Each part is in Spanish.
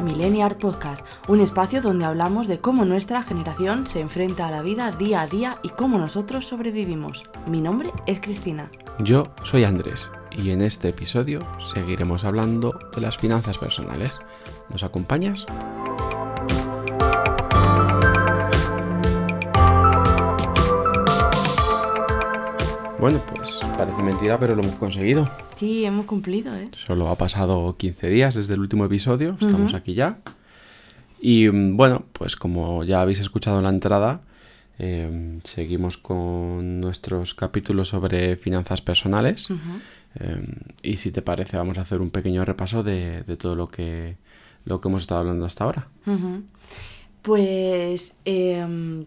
A Millennial Podcast, un espacio donde hablamos de cómo nuestra generación se enfrenta a la vida día a día y cómo nosotros sobrevivimos. Mi nombre es Cristina. Yo soy Andrés y en este episodio seguiremos hablando de las finanzas personales. ¿Nos acompañas? Bueno, pues parece mentira, pero lo hemos conseguido. Sí, hemos cumplido, ¿eh? Solo ha pasado 15 días desde el último episodio, estamos aquí ya. Y mm, bueno, pues como ya habéis escuchado en la entrada, em, seguimos con nuestros capítulos sobre finanzas personales. Em, y si te parece, vamos a hacer un pequeño repaso de, de todo lo que, lo que hemos estado hablando hasta ahora. Pues em,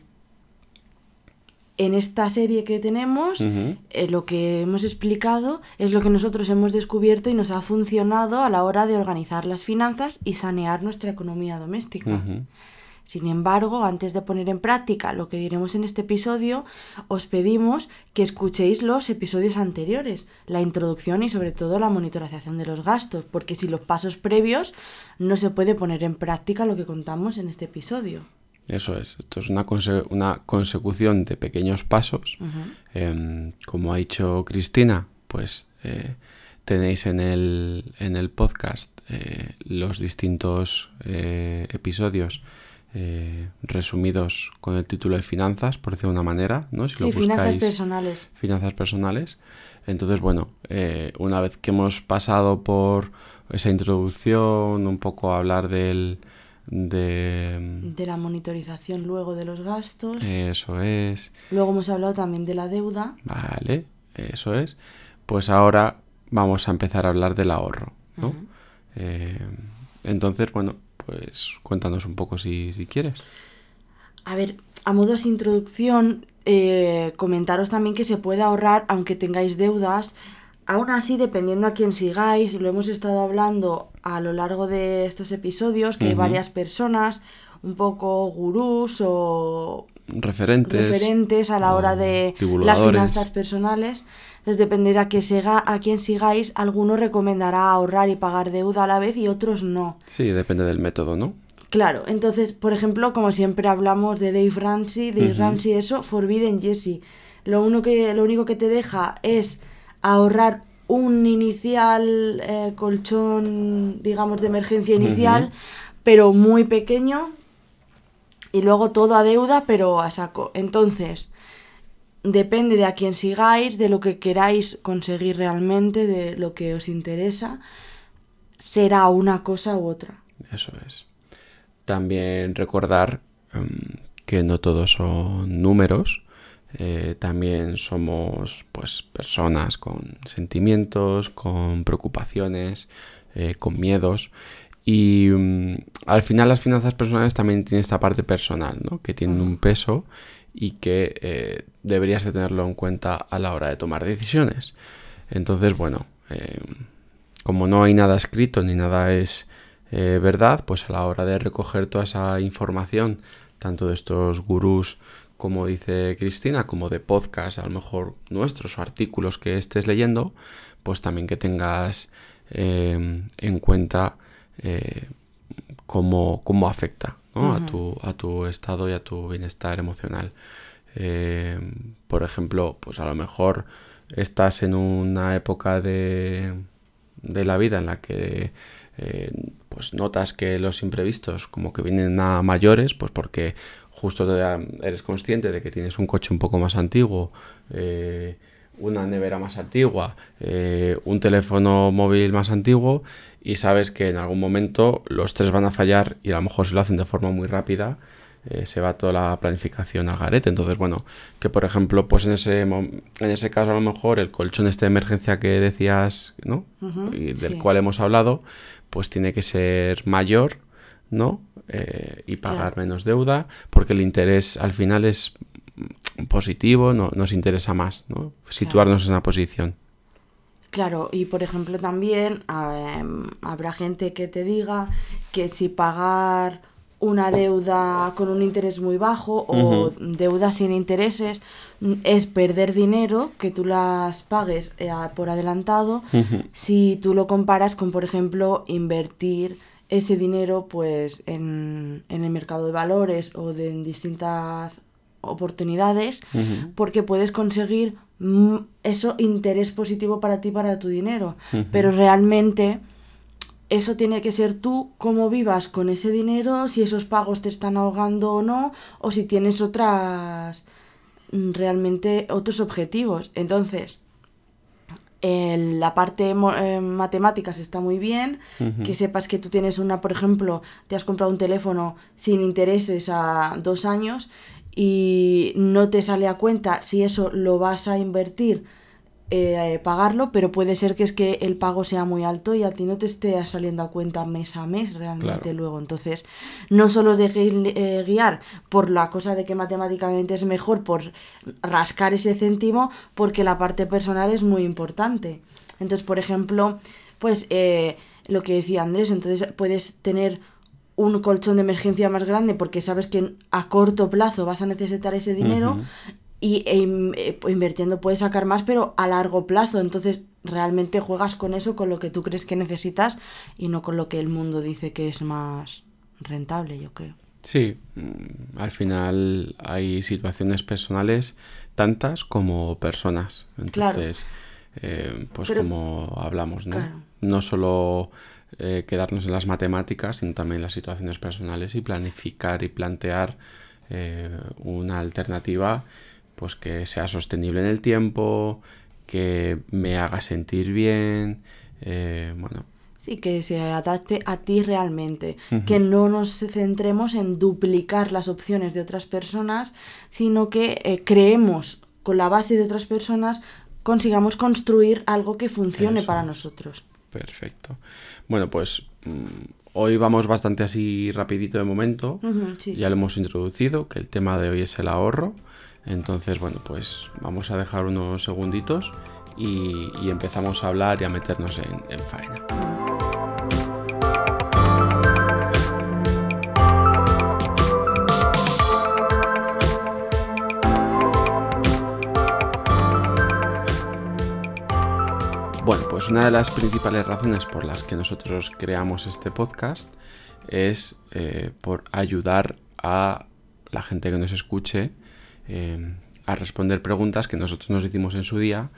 en esta serie que tenemos, eh, lo que hemos explicado es lo que nosotros hemos descubierto y nos ha funcionado a la hora de organizar las finanzas y sanear nuestra economía doméstica. Sin embargo, antes de poner en práctica lo que diremos en este episodio, os pedimos que escuchéis los episodios anteriores, la introducción y sobre todo la monitorización de los gastos, porque sin los pasos previos no se puede poner en práctica lo que contamos en este episodio. Eso es, esto es una, conse- una consecución de pequeños pasos. Em, como ha dicho Cristina, pues eh, tenéis en el, en el podcast eh, los distintos eh, episodios eh, resumidos con el título de finanzas, por decirlo de una manera, ¿no? Si lo Sí, finanzas buscáis, personales. finanzas personales. Entonces, bueno, eh, una vez que hemos pasado por esa introducción, un poco hablar del... De, De la monitorización luego de los gastos. eso es. Luego hemos hablado también de la deuda. Vale, eso es. Pues ahora vamos a empezar a hablar del ahorro, ¿no? Eh, entonces, bueno, pues cuéntanos un poco si, si quieres. A ver, a modo de introducción, eh, comentaros también que se puede ahorrar aunque tengáis deudas. Aún así, dependiendo a quién sigáis, lo hemos estado hablando a lo largo de estos episodios, que hay varias personas, un poco gurús o Referentes. referentes a la hora de las finanzas personales. Entonces dependerá que siga, a quién sigáis, alguno recomendará ahorrar y pagar deuda a la vez y otros no. Sí, depende del método, ¿no? Claro, entonces, por ejemplo, como siempre hablamos de Dave Ramsey, Dave. Ramsey eso, Forbidden Jesse. Lo, uno que, lo único que te deja es ahorrar un inicial eh, colchón, digamos, de emergencia inicial, pero muy pequeño, y luego todo a deuda, pero a saco. Entonces, depende de a quién sigáis, de lo que queráis conseguir realmente, de lo que os interesa, será una cosa u otra. Eso es. También recordar em, que no todos son números. Eh, también somos pues personas con sentimientos, con preocupaciones, eh, con miedos. Y mm, al final las finanzas personales también tienen esta parte personal, ¿no? Que tienen un peso y que eh, deberías de tenerlo en cuenta a la hora de tomar decisiones. Entonces, bueno, como no hay nada escrito ni nada es verdad, pues a la hora de recoger toda esa información, tanto de estos gurús como dice Cristina, como de podcast, a lo mejor nuestros o artículos que estés leyendo, pues también que tengas eh, en cuenta eh, cómo, cómo afecta ¿no? a, tu, a tu estado y a tu bienestar emocional. Eh, por ejemplo, pues a lo mejor estás en una época de, de la vida en la que eh, pues notas que los imprevistos como que vienen a mayores, pues porque justo te- eres consciente de que tienes un coche un poco más antiguo, eh, una nevera más antigua, eh, un teléfono móvil más antiguo y sabes que en algún momento los tres van a fallar y a lo mejor si lo hacen de forma muy rápida eh, se va toda la planificación al garete. Entonces, bueno, que por ejemplo, pues en ese, en ese caso a lo mejor el colchón este de emergencia que decías, ¿no? Y del sí. cual hemos hablado, pues tiene que ser mayor, ¿no? Eh, y pagar Claro. menos deuda, porque el interés al final es positivo, no, nos interesa más, ¿no? Situarnos en esa posición. Claro, y por ejemplo también em, habrá gente que te diga que si pagar una deuda con un interés muy bajo o Ujú. deuda sin intereses es perder dinero que tú las pagues eh, por adelantado si tú lo comparas con por ejemplo invertir ese dinero pues en, en el mercado de valores o de en distintas oportunidades porque puedes conseguir mm, eso interés positivo para ti para tu dinero. Pero realmente eso tiene que ser tú cómo vivas con ese dinero si esos pagos te están ahogando o no o si tienes otras mm, realmente otros objetivos. Entonces el- la parte eh, matemáticas está muy bien, que sepas que tú tienes una, por ejemplo, te has comprado un teléfono sin intereses a dos años y no te sale a cuenta si eso lo vas a invertir, eh, pagarlo, pero puede ser que es que el pago sea muy alto y a ti no te esté saliendo a cuenta mes a mes realmente Claro. luego. Entonces, no solo os dejéis eh, guiar por la cosa de que matemáticamente es mejor, por rascar ese céntimo, porque la parte personal es muy importante. Entonces, por ejemplo, pues eh, lo que decía Andrés, entonces puedes tener un colchón de emergencia más grande porque sabes que a corto plazo vas a necesitar ese dinero. Y e eh, pues, invirtiendo puedes sacar más, pero a largo plazo. Entonces, realmente juegas con eso, con lo que tú crees que necesitas y no con lo que el mundo dice que es más rentable, yo creo. Sí, mm, al final hay situaciones personales tantas como personas. Claro. Entonces, eh, pues Pero- como hablamos, ¿no? Claro. No solo eh, quedarnos en las matemáticas, sino también las situaciones personales y planificar y plantear eh, una alternativa pues que sea sostenible en el tiempo, que me haga sentir bien, eh, bueno, Sí, que se adapte a ti realmente. Que no nos centremos en duplicar las opciones de otras personas, sino que eh, creemos con la base de otras personas, consigamos construir algo que funcione Eso para nosotros. Perfecto. Bueno, pues mm, hoy vamos bastante así rapidito de momento. Sí. Ya lo hemos introducido, que el tema de hoy es el ahorro. Entonces, bueno, pues vamos a dejar unos segunditos y, empezamos a hablar y a meternos en, en faena. Bueno, pues una de las principales razones por las que nosotros creamos este podcast es eh, por ayudar a la gente que nos escuche eh, a responder preguntas que nosotros nos hicimos en su día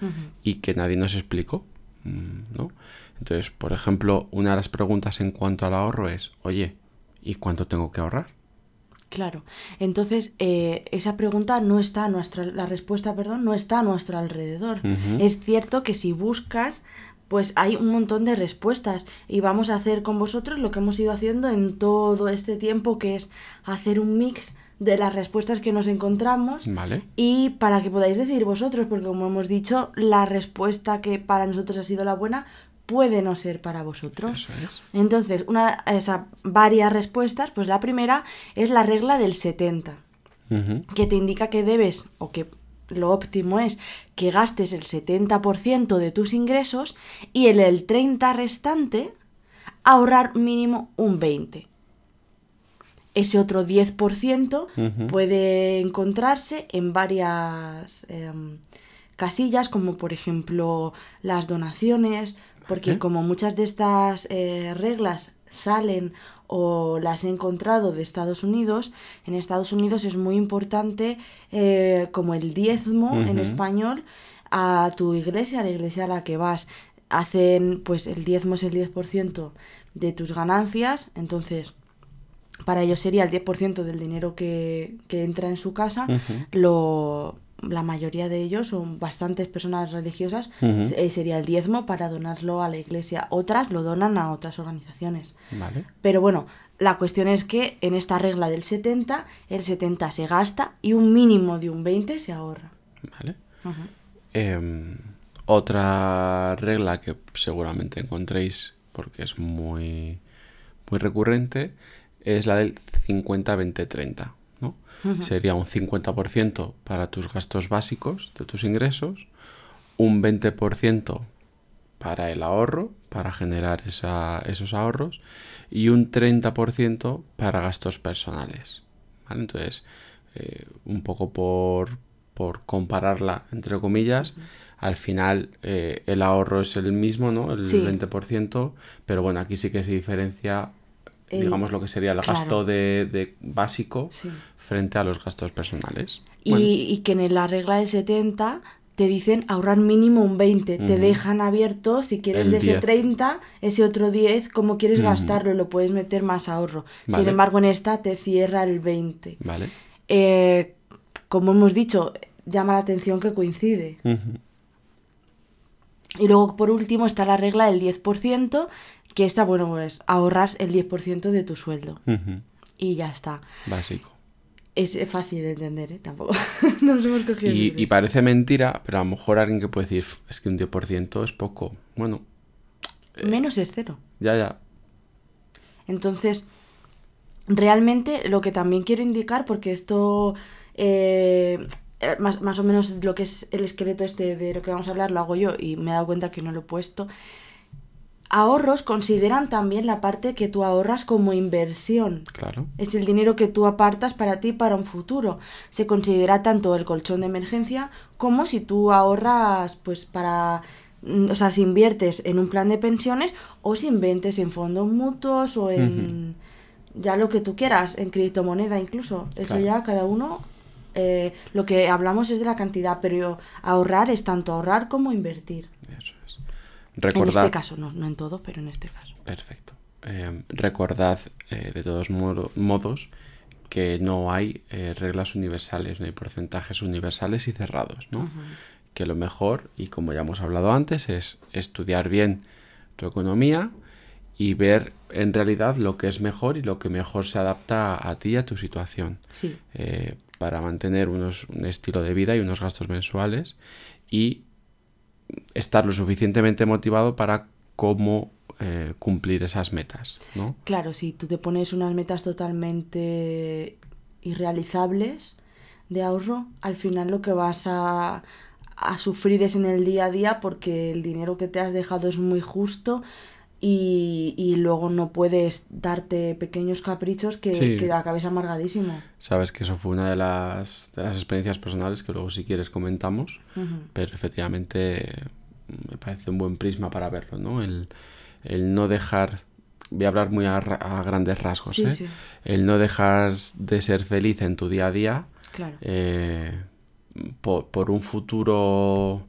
y que nadie nos explicó. ¿no? Entonces, por ejemplo, una de las preguntas en cuanto al ahorro es, oye, ¿y cuánto tengo que ahorrar? Claro. Entonces, eh, esa pregunta no está a nuestra, la respuesta, perdón, no está a nuestro alrededor. Es cierto que si buscas, pues hay un montón de respuestas y vamos a hacer con vosotros lo que hemos ido haciendo en todo este tiempo, que es hacer un mix de las respuestas que nos encontramos ¿Vale? y para que podáis decir vosotros, porque como hemos dicho, la respuesta que para nosotros ha sido la buena puede no ser para vosotros. Eso es. Entonces, una, esa, varias respuestas, pues la primera es la regla del 70, Ujú. que te indica que debes, o que lo óptimo es que gastes el 70% de tus ingresos y en el 30% restante ahorrar mínimo un 20%. Ese otro 10% Ujú. puede encontrarse en varias em, casillas, como por ejemplo las donaciones, porque como muchas de estas eh, reglas salen o las he encontrado de Estados Unidos, en Estados Unidos es muy importante eh, como el diezmo en español a tu iglesia, a la iglesia a la que vas. Hacen, pues el diezmo es el 10% de tus ganancias, entonces para ellos sería el 10% del dinero que, que entra en su casa. Lo, la mayoría de ellos son bastantes personas religiosas, eh, sería el diezmo para donarlo a la iglesia. Otras lo donan a otras organizaciones. ¿Vale? Pero bueno, la cuestión es que en esta regla del 70, el 70 se gasta y un mínimo de un 20 se ahorra. ¿Vale? Em, otra regla que seguramente encontréis porque es muy, muy recurrente es la del 50-20-30. ¿no? Sería un 50% para tus gastos básicos de tus ingresos, un 20% para el ahorro, para generar esa- esos ahorros, y un 30% para gastos personales. ¿vale? Entonces, eh, un poco por, por compararla, entre comillas, al final eh, el ahorro es el mismo, ¿no? El Sí. 20%, pero bueno, aquí sí que se diferencia El- digamos, lo que sería el claro. gasto de, de básico Sí. frente a los gastos personales. Y, Bueno, y que en la regla del 70 te dicen ahorrar mínimo un 20. Te Ujú. dejan abierto si quieres El de ese 10. 30, ese otro 10, cómo quieres gastarlo, lo puedes meter más ahorro. Sin embargo, en esta te cierra el 20. Vale. Eh, como hemos dicho, llama la atención que coincide. Y luego, por último, está la regla del 10%, que esta, bueno, pues ahorras el 10% de tu sueldo. Y ya está. Básico. Es eh, fácil de entender, ¿eh? Tampoco. Nos hemos cogido Y, parece mentira, pero a lo mejor alguien que puede decir, "F, es que un 10% es poco. Bueno, Menos es cero. ya, ya. Entonces, realmente lo que también quiero indicar, porque esto, eh, eh, más, más o menos lo que es el esqueleto este de lo que vamos a hablar, lo hago yo y me he dado cuenta que no lo he puesto. Ahorros consideran también la parte que tú ahorras como inversión. Claro. Es el dinero que tú apartas para ti para un futuro. Se considera tanto el colchón de emergencia como si tú ahorras pues para mm, o sea, si inviertes en un plan de pensiones o si inviertes en fondos mutuos o en ya lo que tú quieras, en criptomoneda incluso. Eso Claro. ya cada uno eh, lo que hablamos es de la cantidad, pero ahorrar es tanto ahorrar como invertir. En este caso, no, no en todo, pero en este caso. Perfecto. Eh, recordad, eh, de todos modo- modos, que no hay eh, reglas universales, no hay porcentajes universales y cerrados, ¿no? Que lo mejor, y como ya hemos hablado antes, es estudiar bien tu economía y ver en realidad lo que es mejor y lo que mejor se adapta a ti y a tu situación. Sí. para mantener unos, un estilo de vida y unos gastos mensuales y estar lo suficientemente motivado para cómo eh, cumplir esas metas, ¿no? Claro, si tú te pones unas metas totalmente irrealizables de ahorro, al final lo que vas a, a sufrir es en el día a día porque el dinero que te has dejado es muy justo y, y luego no puedes darte pequeños caprichos que, Sí. que acabes amargadísimo. Sabes que eso fue una de las, de las experiencias personales que luego si quieres comentamos, pero efectivamente mm, me parece un buen prisma para verlo, ¿no? El, el no dejar, voy a hablar muy a, ra- a grandes rasgos, Sí, ¿eh? sí. El no dejar de ser feliz en tu día a día Claro. eh, por, por un futuro,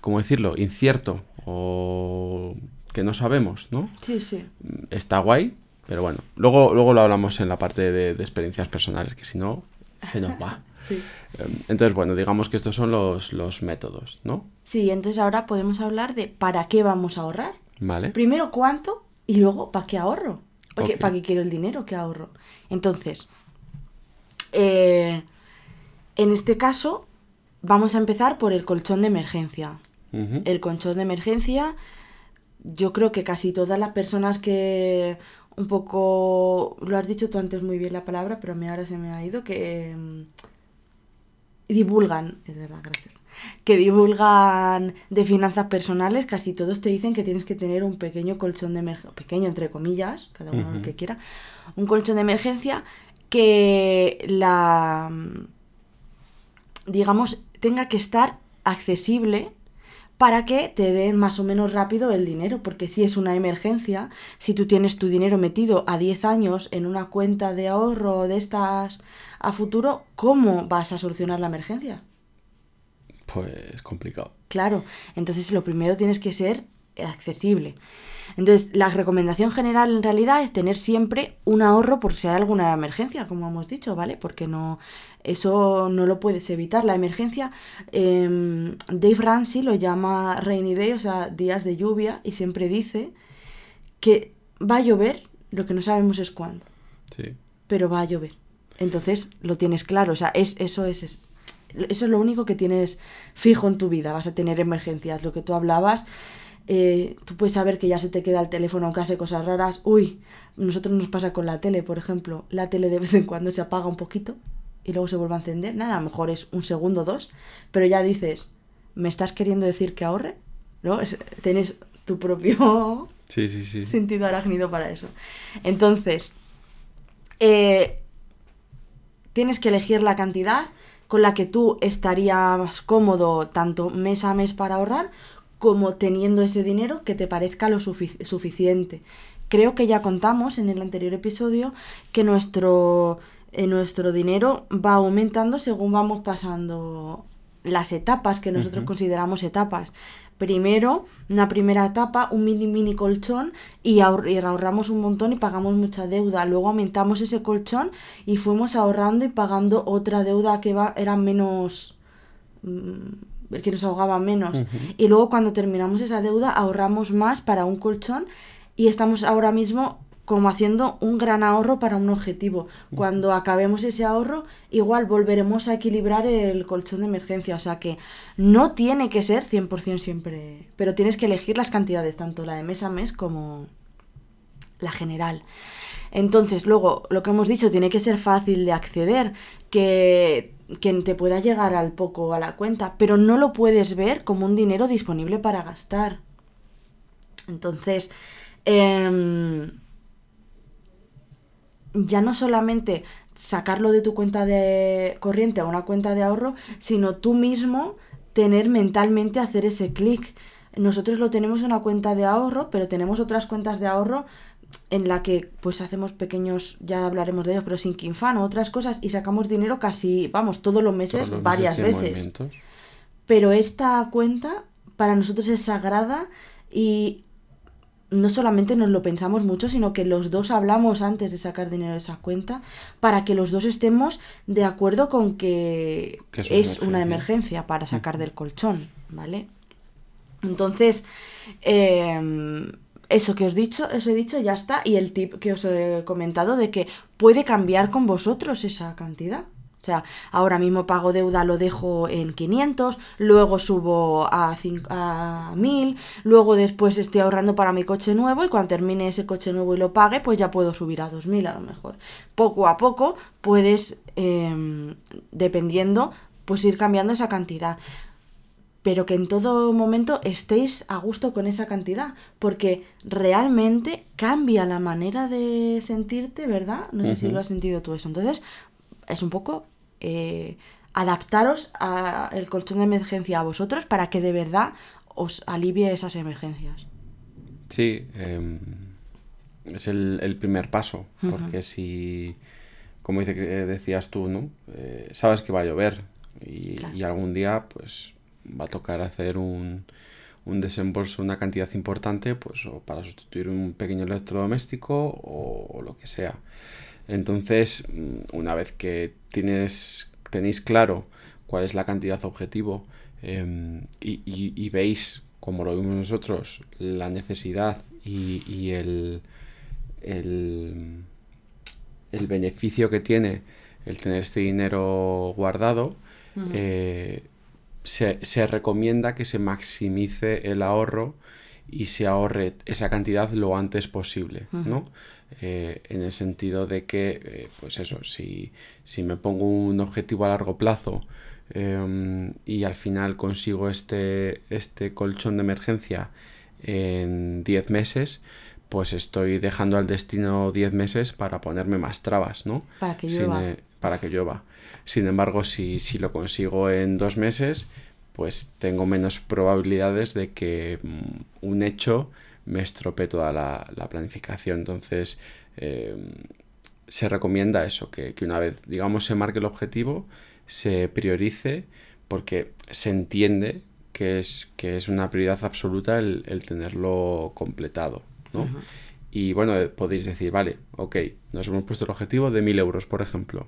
¿cómo decirlo? Incierto o que no sabemos, ¿no? Sí, sí. Está guay, pero bueno, luego, luego lo hablamos en la parte de, de experiencias personales, que si no, se nos va. Sí. Eh, Entonces, bueno, digamos que estos son los, los métodos, ¿no? Sí, entonces ahora podemos hablar de para qué vamos a ahorrar. Vale. Primero cuánto y luego para qué ahorro. Porque. ¿Para qué quiero el dinero que ahorro? Entonces, eh, en este caso, vamos a empezar por el colchón de emergencia. El colchón de emergencia, yo creo que casi todas las personas que un poco, lo has dicho tú antes muy bien la palabra, pero a mí ahora se me ha ido, que mm, divulgan, es verdad, gracias, que divulgan de finanzas personales, casi todos te dicen que tienes que tener un pequeño colchón de emergencia, pequeño entre comillas, cada uno lo que quiera, un colchón de emergencia que la, digamos, tenga que estar accesible para que te den más o menos rápido el dinero, porque si es una emergencia, si tú tienes tu dinero metido a 10 años en una cuenta de ahorro de estas a futuro, ¿cómo vas a solucionar la emergencia? Pues complicado. Claro, entonces lo primero tienes que ser accesible. Entonces, la recomendación general en realidad es tener siempre un ahorro por si hay alguna emergencia, como hemos dicho, ¿vale? Porque no eso no lo puedes evitar. La emergencia, eh, Dave Ramsey lo llama rainy day, o sea, días de lluvia, y siempre dice que va a llover, lo que no sabemos es cuándo, Sí. pero va a llover. Entonces, lo tienes claro, o sea, es, eso es, es- eso es lo único que tienes fijo en tu vida, vas a tener emergencias, lo que tú hablabas, eh, tú puedes saber que ya se te queda el teléfono aunque hace cosas raras, uy, nosotros nos pasa con la tele, por ejemplo, la tele de vez en cuando se apaga un poquito y luego se vuelve a encender, nada, a lo mejor es un segundo o dos, pero ya dices, ¿me estás queriendo decir que ahorre? ¿No? Es- tienes tu propio Sí, sí, sí. sentido arácnido para eso. Entonces, eh, tienes que elegir la cantidad con la que tú estarías cómodo tanto mes a mes para ahorrar como teniendo ese dinero que te parezca lo sufic- suficiente. creo que ya contamos en el anterior episodio que nuestro, eh, nuestro dinero va aumentando según vamos pasando las etapas que nosotros consideramos etapas. Primero, una primera etapa, un mini mini colchón y, ahorramos un montón y pagamos mucha deuda. Luego aumentamos ese colchón y fuimos ahorrando y pagando otra deuda que va, era menos... Mm, que nos ahogaba menos. Y luego cuando terminamos esa deuda ahorramos más para un colchón y estamos ahora mismo como haciendo un gran ahorro para un objetivo. Cuando acabemos ese ahorro, igual volveremos a equilibrar el colchón de emergencia. O sea que no tiene que ser 100% siempre, pero tienes que elegir las cantidades, tanto la de mes a mes como la general. Entonces, luego, lo que hemos dicho, tiene que ser fácil de acceder, que, que te pueda llegar al poco a la cuenta, pero no lo puedes ver como un dinero disponible para gastar. Entonces, eh, ya no solamente sacarlo de tu cuenta de corriente a una cuenta de ahorro, sino tú mismo tener mentalmente hacer ese clic. Nosotros lo tenemos en una cuenta de ahorro, pero tenemos otras cuentas de ahorro en la que pues hacemos pequeños, ya hablaremos de ellos, pero sin quinfano, otras cosas, y sacamos dinero casi, vamos, todos los meses, varias veces. Pero esta cuenta para nosotros es sagrada y no solamente nos lo pensamos mucho, sino que los dos hablamos antes de sacar dinero de esa cuenta para que los dos estemos de acuerdo con que, es, una, emergencia para sacar del colchón, ¿vale? Entonces, em, eso que os dicho, os he dicho, ya está. Y el tip que os he comentado de que puede cambiar con vosotros esa cantidad. O sea, ahora mismo pago deuda, lo dejo en 500, luego subo a, a 1000, luego después estoy ahorrando para mi coche nuevo y cuando termine ese coche nuevo y lo pague, pues ya puedo subir a 2000 a lo mejor. Poco a poco puedes, em, dependiendo, pues ir cambiando esa cantidad pero que en todo momento estéis a gusto con esa cantidad, porque realmente cambia la manera de sentirte, ¿verdad? No sé si lo has sentido tú eso. Entonces, es un poco eh, adaptaros al colchón de emergencia a vosotros para que de verdad os alivie esas emergencias. Sí, em, es el, primer paso, porque si, como dice, decías tú, ¿no? Eh, sabes que va a llover y, algún día pues va a tocar hacer un, un desembolso, una cantidad importante, pues o para sustituir un pequeño electrodoméstico o lo que sea. Entonces, mm, una vez que tienes, tenéis claro cuál es la cantidad objetivo em, y, veis, como lo vimos nosotros, la necesidad y, el, el, beneficio que tiene el tener este dinero guardado, eh, se, se, recomienda que se maximice el ahorro y se ahorre esa cantidad lo antes posible, ¿no? Eh, en el sentido de que, eh, pues eso, si, si, me pongo un objetivo a largo plazo em, y al final consigo este, este colchón de emergencia en 10 meses, pues estoy dejando al destino 10 meses para ponerme más trabas, ¿no? Para que llueva. Sin, para que llueva. Sin embargo, si, si lo consigo en dos meses, pues tengo menos probabilidades de que mm, un hecho me estropee toda la, planificación. Entonces, em, se recomienda eso, que, una vez, digamos, se marque el objetivo, se priorice, porque se entiende que es, que es una prioridad absoluta el, tenerlo completado. Y bueno, podéis decir, vale, ok, nos hemos puesto el objetivo de 1000 euros, por ejemplo.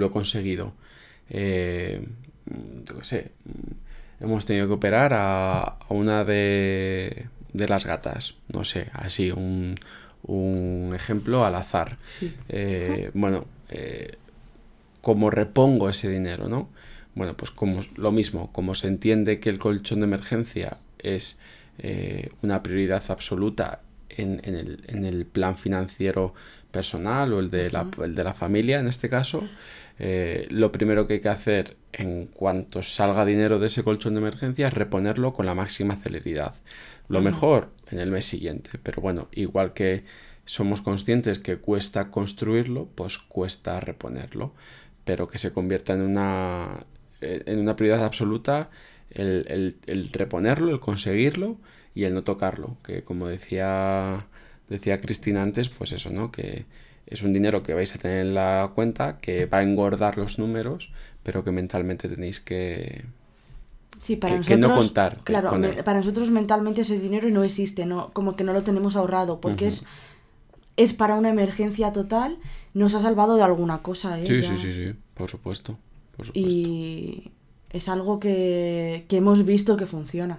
Lo he conseguido. Eh, yo sé, hemos tenido que operar a, una de, las gatas, no sé, así, un, ejemplo al azar. Eh, bueno, eh, ¿cómo repongo ese dinero, no? Bueno, pues como lo mismo, como se entiende que el colchón de emergencia es eh, una prioridad absoluta en, el, en, el, plan financiero personal o el de, la, el de la familia en este caso, eh, lo primero que hay que hacer en cuanto salga dinero de ese colchón de emergencia es reponerlo con la máxima celeridad. Lo mejor en el mes siguiente, pero bueno, igual que somos conscientes que cuesta construirlo, pues cuesta reponerlo, pero que se convierta en una, eh, en una prioridad absoluta el, el reponerlo, el conseguirlo y el no tocarlo, que como decía decía Cristina antes, pues eso, ¿no? Que es un dinero que vais a tener en la cuenta, que va a engordar los números, pero que mentalmente tenéis que, Sí, para que- nosotros, que no contar Claro, con para nosotros mentalmente ese dinero no existe, no, como que no lo tenemos ahorrado, porque es, es para una emergencia total, nos ha salvado de alguna cosa, ¿eh? Sí, Ya. sí, sí, sí, por supuesto. Por supuesto. Y es algo que, que hemos visto que funciona.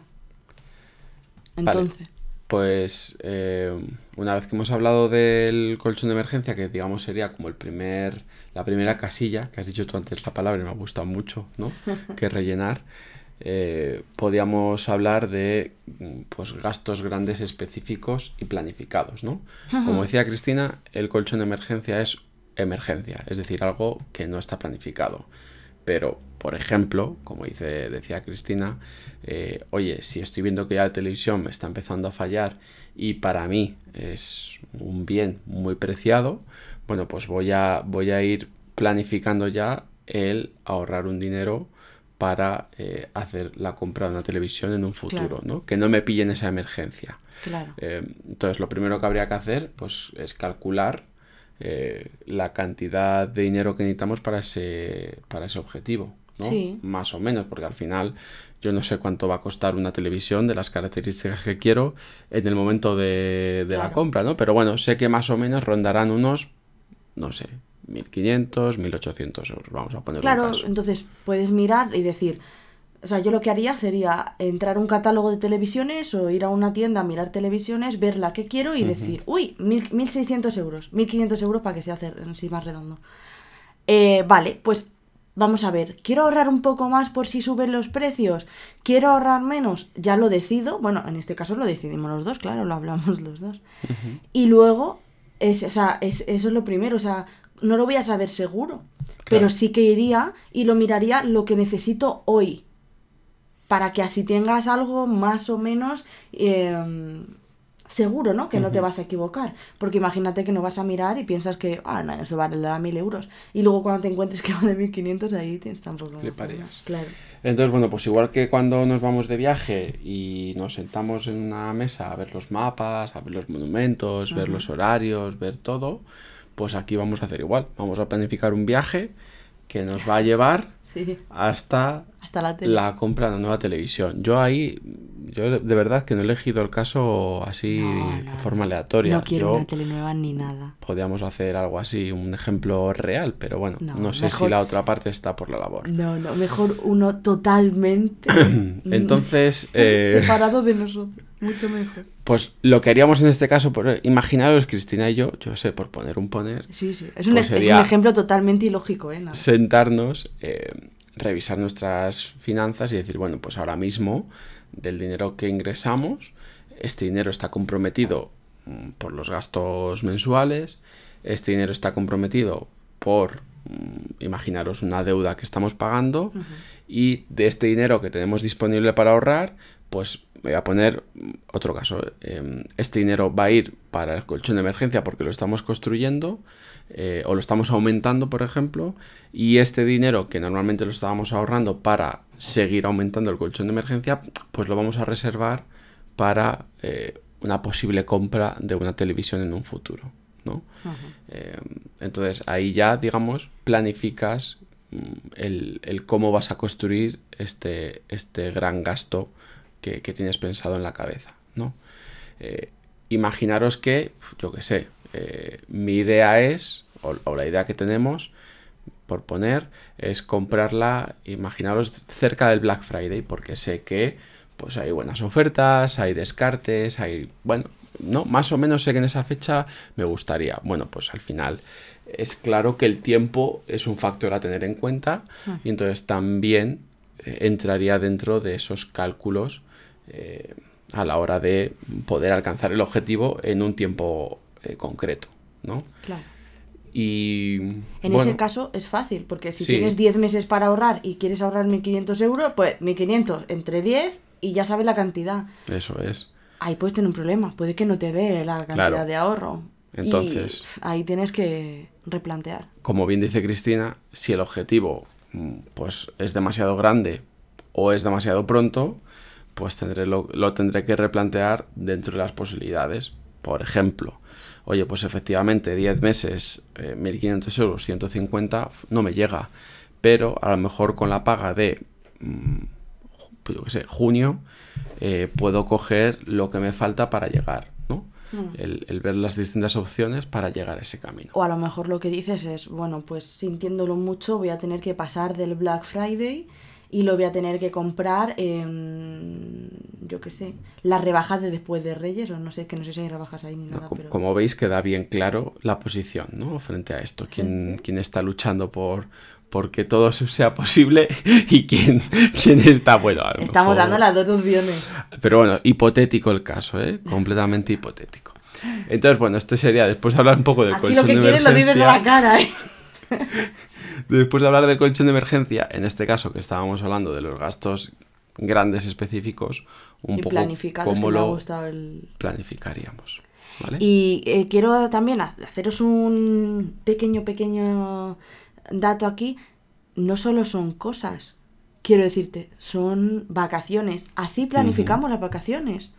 Entonces, Pues eh, una vez que hemos hablado del colchón de emergencia, que digamos sería como el primer, la primera casilla, que has dicho tú antes la palabra y me ha gustado mucho, ¿no? que rellenar, eh, podíamos hablar de pues, gastos grandes específicos y planificados, ¿no? Como decía Cristina, el colchón de emergencia es emergencia, es decir, algo que no está planificado. Pero, por ejemplo, como dice, decía Cristina, eh, oye, si estoy viendo que ya la televisión me está empezando a fallar y para mí es un bien muy preciado, bueno, pues voy a, voy a ir planificando ya el ahorrar un dinero para eh, hacer la compra de una televisión en un futuro, Claro. ¿no? Que no me pillen esa emergencia. claro. Eh, entonces, lo primero que habría que hacer pues, es calcular eh, la cantidad de dinero que necesitamos para ese, para ese objetivo, ¿no? Sí. Más o menos, porque al final yo no sé cuánto va a costar una televisión de las características que quiero en el momento de, de la compra, ¿no? Pero bueno, sé que más o menos rondarán unos, no sé, 1.500, 1.800 euros, vamos a ponerlo Claro, caso. entonces puedes mirar y decir, o sea, yo lo que haría sería entrar a un catálogo de televisiones o ir a una tienda a mirar televisiones, ver la que quiero y decir, uy, mil, 1.600 euros, 1.500 euros para que se hace así más redondo. Eh, vale, pues vamos a ver, ¿quiero ahorrar un poco más por si suben los precios? ¿Quiero ahorrar menos? Ya lo decido, bueno, en este caso lo decidimos los dos, claro, lo hablamos los dos. Y luego, es, o sea, es, eso es lo primero, o sea, no lo voy a saber seguro, pero sí que iría y lo miraría lo que necesito hoy, para que así tengas algo más o menos eh, seguro, ¿no? Que no te vas a equivocar, porque imagínate que no vas a mirar y piensas que, ah, no, eso vale mil euros, y luego cuando te encuentres que vale 1500, ahí tienes tampoco... Fliparías. Claro. Entonces, bueno, pues igual que cuando nos vamos de viaje y nos sentamos en una mesa a ver los mapas, a ver los monumentos, ver los horarios, ver todo, pues aquí vamos a hacer igual. Vamos a planificar un viaje que nos va a llevar Sí, hasta hasta la tele. la compra de una nueva televisión. Yo ahí, yo de- verdad que no he elegido el caso así No, de forma aleatoria. No quiero Yo una tele nueva ni nada. podíamos hacer algo así, un ejemplo real, pero bueno, no, No, sé si la otra parte está por la labor. No, no, mejor uno totalmente Entonces, eh, separado de nosotros. Mucho mejor. Pues lo que haríamos en este caso, por, imaginaros Cristina y yo, yo sé, por poner un poner, Sí, sí. Es un, Pues es un ejemplo totalmente ilógico, ¿eh? Nada. sentarnos, eh, revisar nuestras finanzas y decir, bueno, pues ahora mismo del dinero que ingresamos, este dinero está comprometido mm, por los gastos mensuales, este dinero está comprometido por, mm, imaginaros, una deuda que estamos pagando y de este dinero que tenemos disponible para ahorrar, pues voy a poner mm, otro caso. eh, este dinero va a ir para el colchón de emergencia porque lo estamos construyendo eh, o lo estamos aumentando, por ejemplo, y este dinero que normalmente lo estábamos ahorrando para seguir aumentando el colchón de emergencia, pues lo vamos a reservar para eh, una posible compra de una televisión en un futuro, ¿no? Eh, entonces ahí ya, digamos, planificas mm, el, el cómo vas a construir este, este gran gasto que, que tienes pensado en la cabeza, ¿no? Imaginaros que, yo qué sé, eh, mi idea es, o, o la idea que tenemos, por poner, es comprarla, imaginaros, cerca del Black Friday, porque sé que pues hay buenas ofertas, hay descartes, hay, bueno, no, más o menos sé que en esa fecha me gustaría. Bueno, pues al final es claro que el tiempo es un factor a tener en cuenta y entonces también eh, entraría dentro de esos cálculos eh, a la hora de poder alcanzar el objetivo en un tiempo eh, concreto, ¿no? Claro. Y En bueno, ese caso es fácil, porque si Sí. tienes 10 meses para ahorrar y quieres ahorrar 1.500 euros, pues 1.500 entre 10 y ya sabes la cantidad. eso es. Ahí puedes tener un problema, puede que no te dé la cantidad Claro. de ahorro. Y Entonces- ahí tienes que replantear. como bien dice Cristina, si el objetivo mm, pues es demasiado grande o es demasiado pronto, pues tendré lo, lo tendré que replantear dentro de las posibilidades. por ejemplo, oye, pues efectivamente 10 meses, 1.500 eh, euros, 150, no me llega. Pero a lo mejor con la paga de, mm, pues yo qué sé, junio, eh, puedo coger lo que me falta para llegar, ¿no? Mm. El, ver las distintas opciones para llegar a ese camino. O a lo mejor lo que dices es, bueno, pues sintiéndolo mucho voy a tener que pasar del Black Friday y lo voy a tener que comprar en, yo qué sé, las rebajas de después de Reyes, o no sé, que no sé si hay rebajas ahí ni nada. Como veis, queda bien claro la posición, ¿no? Frente a esto, quién, está luchando por, porque todo sea posible y quién, quién está bueno. Estamos dando las dos opciones. Pero bueno, hipotético el caso, ¿eh? Completamente hipotético. Entonces, bueno, esto sería, después de hablar un poco del Aquí lo que quieres lo dices a la cara, ¿eh? Después de hablar del colchón de emergencia, en este caso que estábamos hablando de los gastos grandes específicos, un poco cómo lo planificaríamos. Y eh, quiero también haceros un pequeño, pequeño dato aquí. No solo son cosas, quiero decirte, son vacaciones. Así planificamos las vacaciones.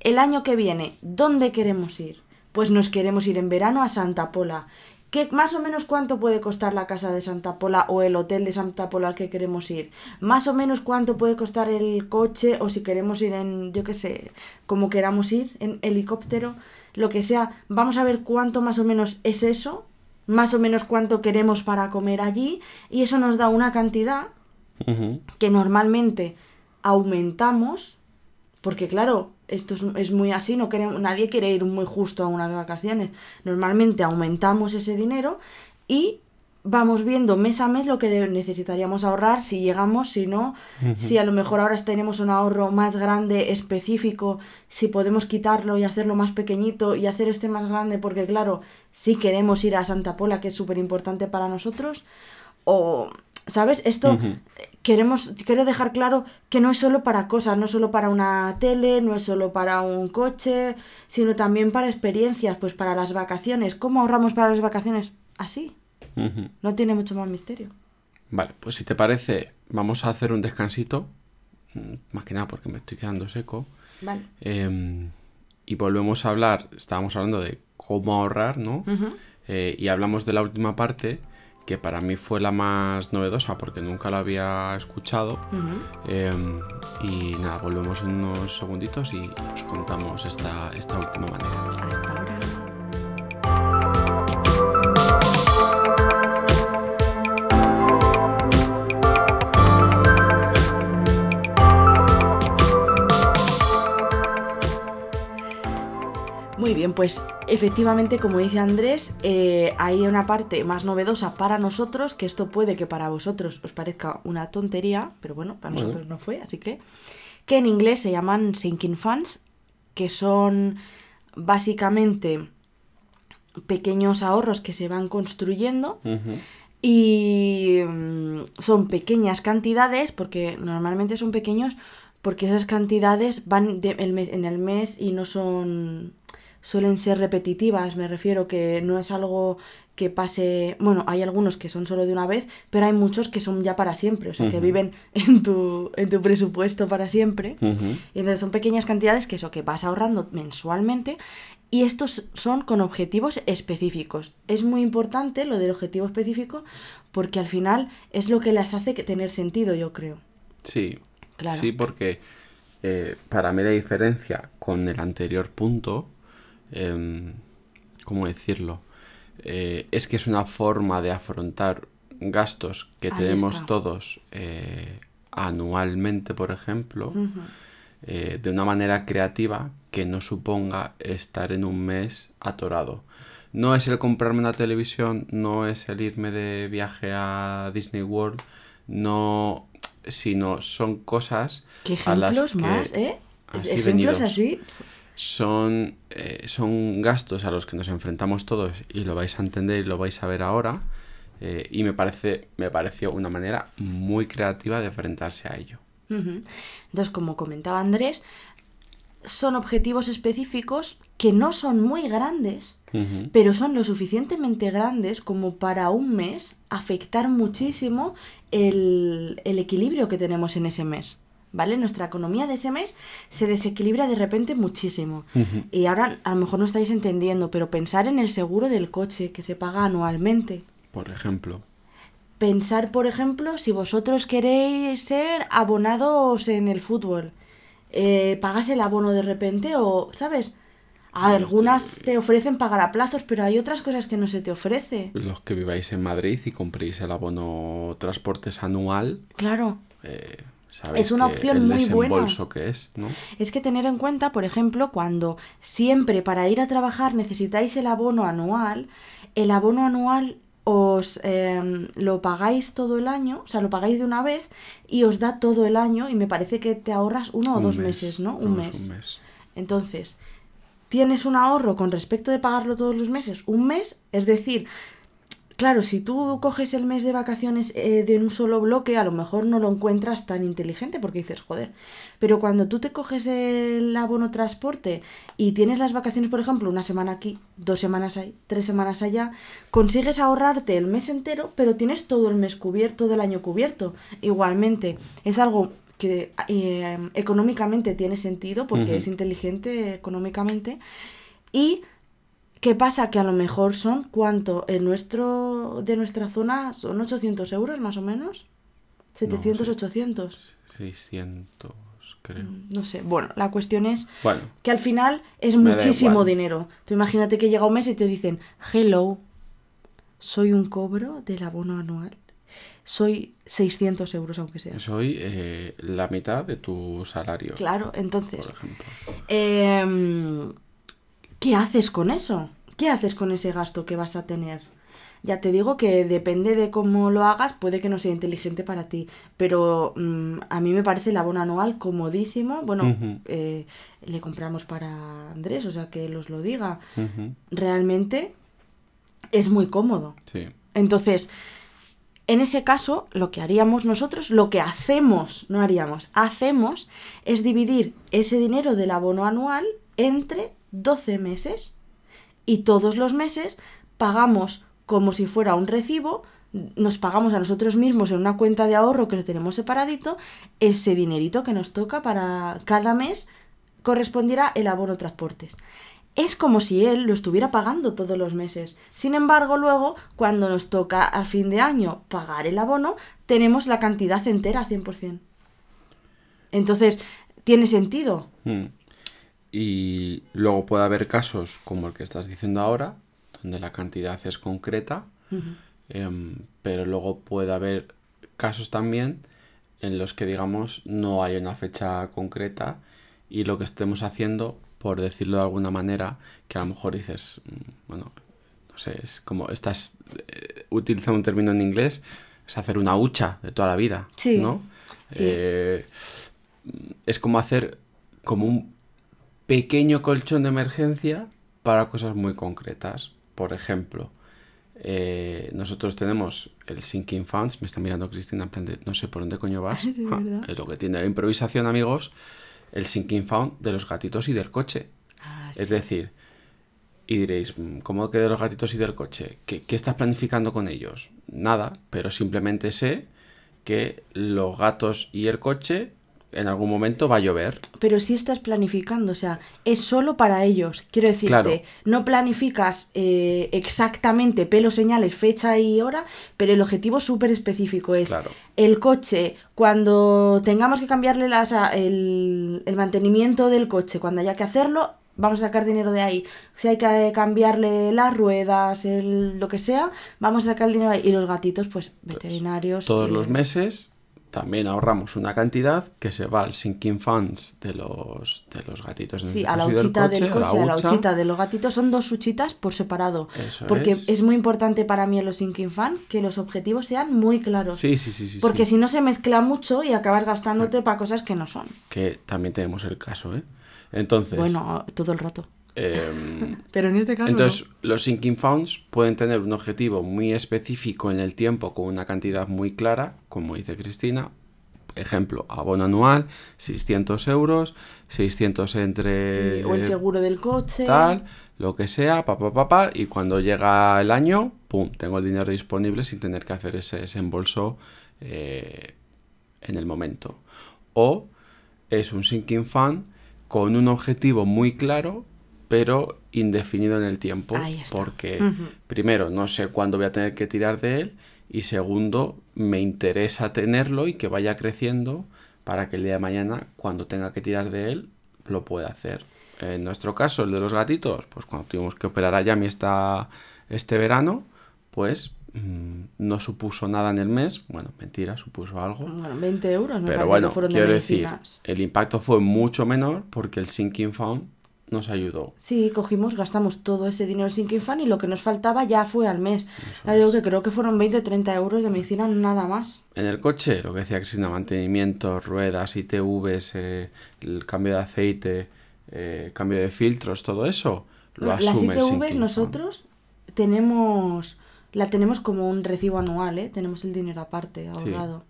El año que viene, ¿dónde queremos ir? Pues nos queremos ir en verano a Santa Pola. ¿Qué, más o menos cuánto puede costar la casa de Santa Pola o el hotel de Santa Pola al que queremos ir? Más o menos cuánto puede costar el coche o si queremos ir en, yo qué sé, como queramos ir, en helicóptero, lo que sea. Vamos a ver cuánto más o menos es eso, más o menos cuánto queremos para comer allí y eso nos da una cantidad que normalmente aumentamos, porque claro, esto es, muy así, no queremos, nadie quiere ir muy justo a unas vacaciones. Normalmente aumentamos ese dinero y vamos viendo mes a mes lo que necesitaríamos ahorrar, si llegamos, si no, si a lo mejor ahora tenemos un ahorro más grande, específico, si podemos quitarlo y hacerlo más pequeñito y hacer este más grande, porque claro, si queremos ir a Santa Pola, que es súper importante para nosotros, o ¿Sabes? Esto queremos, quiero dejar claro que no es solo para cosas, no es solo para una tele, no es solo para un coche, sino también para experiencias, pues para las vacaciones. ¿Cómo ahorramos para las vacaciones? Así. No tiene mucho más misterio. Vale, pues si te parece, vamos a hacer un descansito. Mm, más que nada porque me estoy quedando seco. Vale. Em, y volvemos a hablar, estábamos hablando de cómo ahorrar, ¿no? Eh, y hablamos de la última parte que para mí fue la más novedosa porque nunca la había escuchado. Em, y nada, volvemos en unos segunditos y os contamos esta, esta última manera. Hasta ahora. Muy bien, pues efectivamente, como dice Andrés, eh, hay una parte más novedosa para nosotros, que esto puede que para vosotros os parezca una tontería, pero bueno, para nosotros no fue, así que, que en inglés se llaman sinking funds, que son básicamente pequeños ahorros que se van construyendo. Y mm, son pequeñas cantidades, porque normalmente son pequeños, porque esas cantidades van en el mes y no son suelen ser repetitivas, me refiero que no es algo que pase, bueno, hay algunos que son solo de una vez, pero hay muchos que son ya para siempre, o sea, que viven en tu, en tu presupuesto para siempre. Y entonces son pequeñas cantidades que eso, que vas ahorrando mensualmente y estos son con objetivos específicos. Es muy importante lo del objetivo específico porque al final es lo que les hace tener sentido, yo creo. Sí, claro. Sí, porque eh, para mí la diferencia con el anterior punto Em, ¿cómo decirlo? Eh, es que es una forma de afrontar gastos que tenemos todos eh, anualmente, por ejemplo, eh, de una manera creativa que no suponga estar en un mes atorado. No es el comprarme una televisión, no es el irme de viaje a Disney World, no, sino son cosas ¿Qué ejemplos más, eh? ejemplos así son, eh, son gastos a los que nos enfrentamos todos y lo vais a entender y lo vais a ver ahora. Eh, y me parece me pareció una manera muy creativa de enfrentarse a ello. Entonces, como comentaba Andrés, son objetivos específicos que no son muy grandes, pero son lo suficientemente grandes como para un mes afectar muchísimo el, el equilibrio que tenemos en ese mes. ¿Vale? Nuestra economía de ese mes se desequilibra de repente muchísimo. Y ahora a lo mejor no estáis entendiendo, pero pensar en el seguro del coche que se paga anualmente. Por ejemplo. Pensar, por ejemplo, si vosotros queréis ser abonados en el fútbol, eh, ¿pagas el abono de repente o, ¿sabes? Algunas te ofrecen pagar a plazos, pero hay otras cosas que no se te ofrece. Los que viváis en Madrid y compréis el abono transportes anual. Claro. eh, Es una opción el muy buena. que es, ¿no? Es que tener en cuenta, por ejemplo, cuando siempre para ir a trabajar necesitáis el abono anual, el abono anual os eh, lo pagáis todo el año, o sea, lo pagáis de una vez y os da todo el año y me parece que te ahorras uno o Un dos mes. meses, ¿no? Un mes. un mes. Entonces, tienes un ahorro con respecto de pagarlo todos los meses, un mes, es decir, claro, si tú coges el mes de vacaciones eh, de un solo bloque, a lo mejor no lo encuentras tan inteligente porque dices, joder, pero cuando tú te coges el abono transporte y tienes las vacaciones, por ejemplo, una semana aquí, dos semanas ahí, tres semanas allá, consigues ahorrarte el mes entero, pero tienes todo el mes cubierto, todo el año cubierto. Igualmente, es algo que eh, económicamente tiene sentido porque es inteligente económicamente y ¿qué pasa? Que a lo mejor son cuánto en nuestro de nuestra zona son 800 euros más o menos. 700 sé. 800 600, creo. no sé. Bueno la cuestión es Bueno, que al final es muchísimo dinero. Tú imagínate que llega un mes y te dicen hello soy un cobro del abono anual. Soy 600 euros aunque sea soy eh, la mitad de tu salario, claro entonces por ejemplo. Em, ¿Qué haces con eso? ¿Qué haces con ese gasto que vas a tener? Ya te digo que depende de cómo lo hagas, puede que no sea inteligente para ti, pero mm, a mí me parece el abono anual comodísimo. Bueno, eh, le compramos para Andrés, o sea, que él os lo diga. Realmente es muy cómodo. Sí. Entonces, en ese caso, lo que haríamos nosotros, lo que hacemos, no haríamos, hacemos es dividir ese dinero del abono anual entre 12 meses. Y todos los meses pagamos como si fuera un recibo, nos pagamos a nosotros mismos en una cuenta de ahorro que lo tenemos separadito, ese dinerito que nos toca para cada mes correspondiera el abono transportes. Es como si él lo estuviera pagando todos los meses. Sin embargo, luego, cuando nos toca al fin de año pagar el abono, tenemos la cantidad entera 100%. Entonces, ¿tiene sentido? Mm. Y luego puede haber casos como el que estás diciendo ahora, donde la cantidad es concreta, em, pero luego puede haber casos también en los que, digamos, no hay una fecha concreta y lo que estemos haciendo, por decirlo de alguna manera, que a lo mejor dices, mm, bueno, no sé, es como estás eh, utilizando un término en inglés, es hacer una hucha de toda la vida, Sí, ¿no? sí. Eh, es como hacer como un pequeño colchón de emergencia para cosas muy concretas. Por ejemplo, eh, nosotros tenemos el Sinking Funds, me está mirando Cristina en plan de no sé por dónde coño vas. Sí, Ah, verdad. es lo que tiene la improvisación, amigos. El Sinking Fund de los gatitos y del coche. Ah, Es decir, y diréis, mm, ¿cómo que de los gatitos y del coche? ¿Qué, qué estás planificando con ellos? Nada, pero simplemente sé que los gatos y el coche en algún momento va a llover. Pero si estás planificando, o sea, es solo para ellos. Quiero decirte, Claro. no planificas eh, exactamente pelo, señales, fecha y hora, pero el objetivo súper específico es Claro. el coche, cuando tengamos que cambiarle la- o sea, el, el mantenimiento del coche, cuando haya que hacerlo, vamos a sacar dinero de ahí. Si hay que cambiarle las ruedas, el, lo que sea, vamos a sacar el dinero de ahí. Y los gatitos, pues, veterinarios. Todos eh, los meses también ahorramos una cantidad que se va al sinking funds de los, de los gatitos. en Sí, a la huchita del coche, a la hucha. huchita de los gatitos. Son dos huchitas por separado. Eso porque es. es. muy importante para mí en los Sinking Fan que los objetivos sean muy claros. Sí, sí, sí, sí. porque sí. si no se mezcla mucho y acabas gastándote para cosas que no son. Que también tenemos el caso, ¿eh? Entonces, Bueno, todo el rato. Em, Pero en este caso. Entonces, los sinking funds pueden tener un objetivo muy específico en el tiempo con una cantidad muy clara, como dice Cristina. Ejemplo, abono anual, 600 euros, 600 entre o el seguro del coche. tal, lo que sea, pa, pa, pa, pa, y cuando llega el año, pum, tengo el dinero disponible sin tener que hacer ese desembolso eh, en el momento. O es un sinking fan con un objetivo muy claro, pero indefinido en el tiempo. Ahí está. Porque, Ujú. primero, no sé cuándo voy a tener que tirar de él. Y segundo, me interesa tenerlo y que vaya creciendo para que el día de mañana, cuando tenga que tirar de él, lo pueda hacer. En nuestro caso, el de los gatitos, pues cuando tuvimos que operar a Yami esta, este verano, pues mm, no supuso nada en el mes. Bueno, mentira, supuso algo. Bueno, 20 euros me Pero bueno, que fueron de quiero decir, medicinas. el impacto fue mucho menor porque el Sinking Fund nos ayudó. Sí, cogimos, gastamos todo ese dinero en Sinking Fan y lo que nos faltaba ya fue al mes. Ya digo que creo que fueron 20-30 euros de medicina, nada más. En el coche, lo que decía Cristina, mantenimiento, ruedas, ITVs, eh, el cambio de aceite, eh, cambio de filtros, todo eso, lo Las asume ITVs nosotros tenemos, la tenemos como un recibo anual, ¿eh? Tenemos el dinero aparte, ahorrado.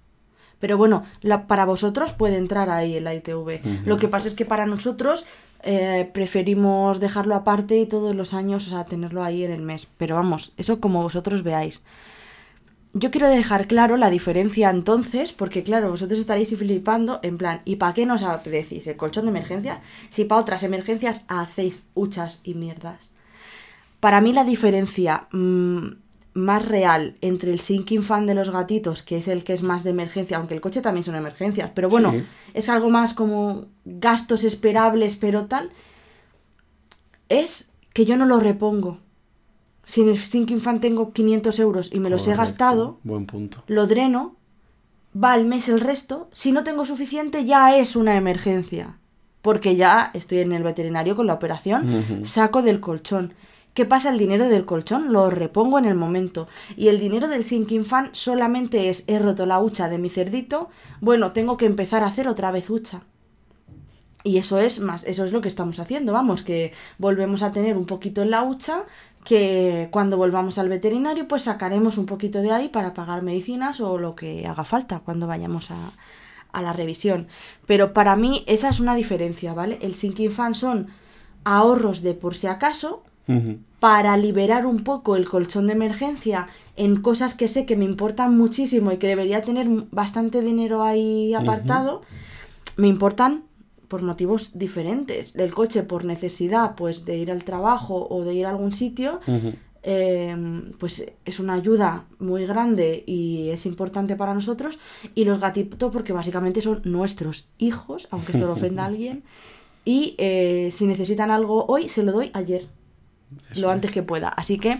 Pero bueno, la- para vosotros puede entrar ahí el ITV. Lo que pasa es que para nosotros eh, preferimos dejarlo aparte y todos los años, o sea, tenerlo ahí en el mes. Pero vamos, eso como vosotros veáis. Yo quiero dejar claro la diferencia entonces, porque claro, vosotros estaréis flipando en plan, ¿y para qué nos decís el colchón de emergencia? Si para otras emergencias hacéis huchas y mierdas. Para mí la diferencia mm, más real entre el sinking fan de los gatitos, que es el que es más de emergencia, aunque el coche también son emergencias, pero bueno, Sí. es algo más como gastos esperables, pero tal, es que yo no lo repongo. Si en el sinking fan tengo 500 euros y me los he gastado, Buen punto. lo dreno, va al mes el resto, si no tengo suficiente ya es una emergencia, porque ya estoy en el veterinario con la operación, saco del colchón. ¿Qué pasa? El dinero del colchón lo repongo en el momento. Y el dinero del sinking fan solamente es, he roto la hucha de mi cerdito, bueno, tengo que empezar a hacer otra vez hucha. Y eso es más, eso es lo que estamos haciendo, vamos, que volvemos a tener un poquito en la hucha, que cuando volvamos al veterinario, pues sacaremos un poquito de ahí para pagar medicinas o lo que haga falta cuando vayamos a, a la revisión. Pero para mí esa es una diferencia, ¿vale? El sinking fan son ahorros de por si acaso, Para liberar un poco el colchón de emergencia en cosas que sé que me importan muchísimo y que debería tener bastante dinero ahí apartado, me importan por motivos diferentes. El coche por necesidad pues de ir al trabajo o de ir a algún sitio, eh, pues es una ayuda muy grande y es importante para nosotros. Y los gatitos porque básicamente son nuestros hijos, aunque esto lo ofenda a alguien. Y eh, si necesitan algo hoy, se lo doy ayer lo antes que pueda. Así que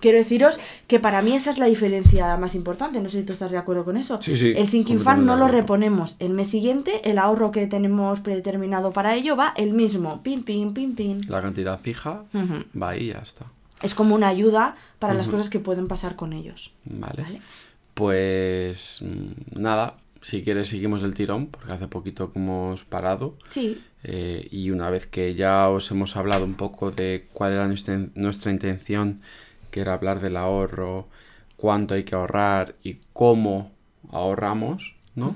quiero deciros que para mí esa es la diferencia más importante. No sé si tú estás de acuerdo con eso. Sí, sí, el sinking fan no lo reponemos. El mes siguiente, el ahorro que tenemos predeterminado para ello va el mismo. Pin, pin, pin, pin. La cantidad fija Ujú. va ahí y ya está. Es como una ayuda para las cosas que pueden pasar con ellos. Vale. Vale. Pues mm, nada, si quieres seguimos el tirón, porque hace poquito que hemos parado. Sí. Eh, y una vez que ya os hemos hablado un poco de cuál era nuestra, intención, que era hablar del ahorro, cuánto hay que ahorrar y cómo ahorramos, ¿no?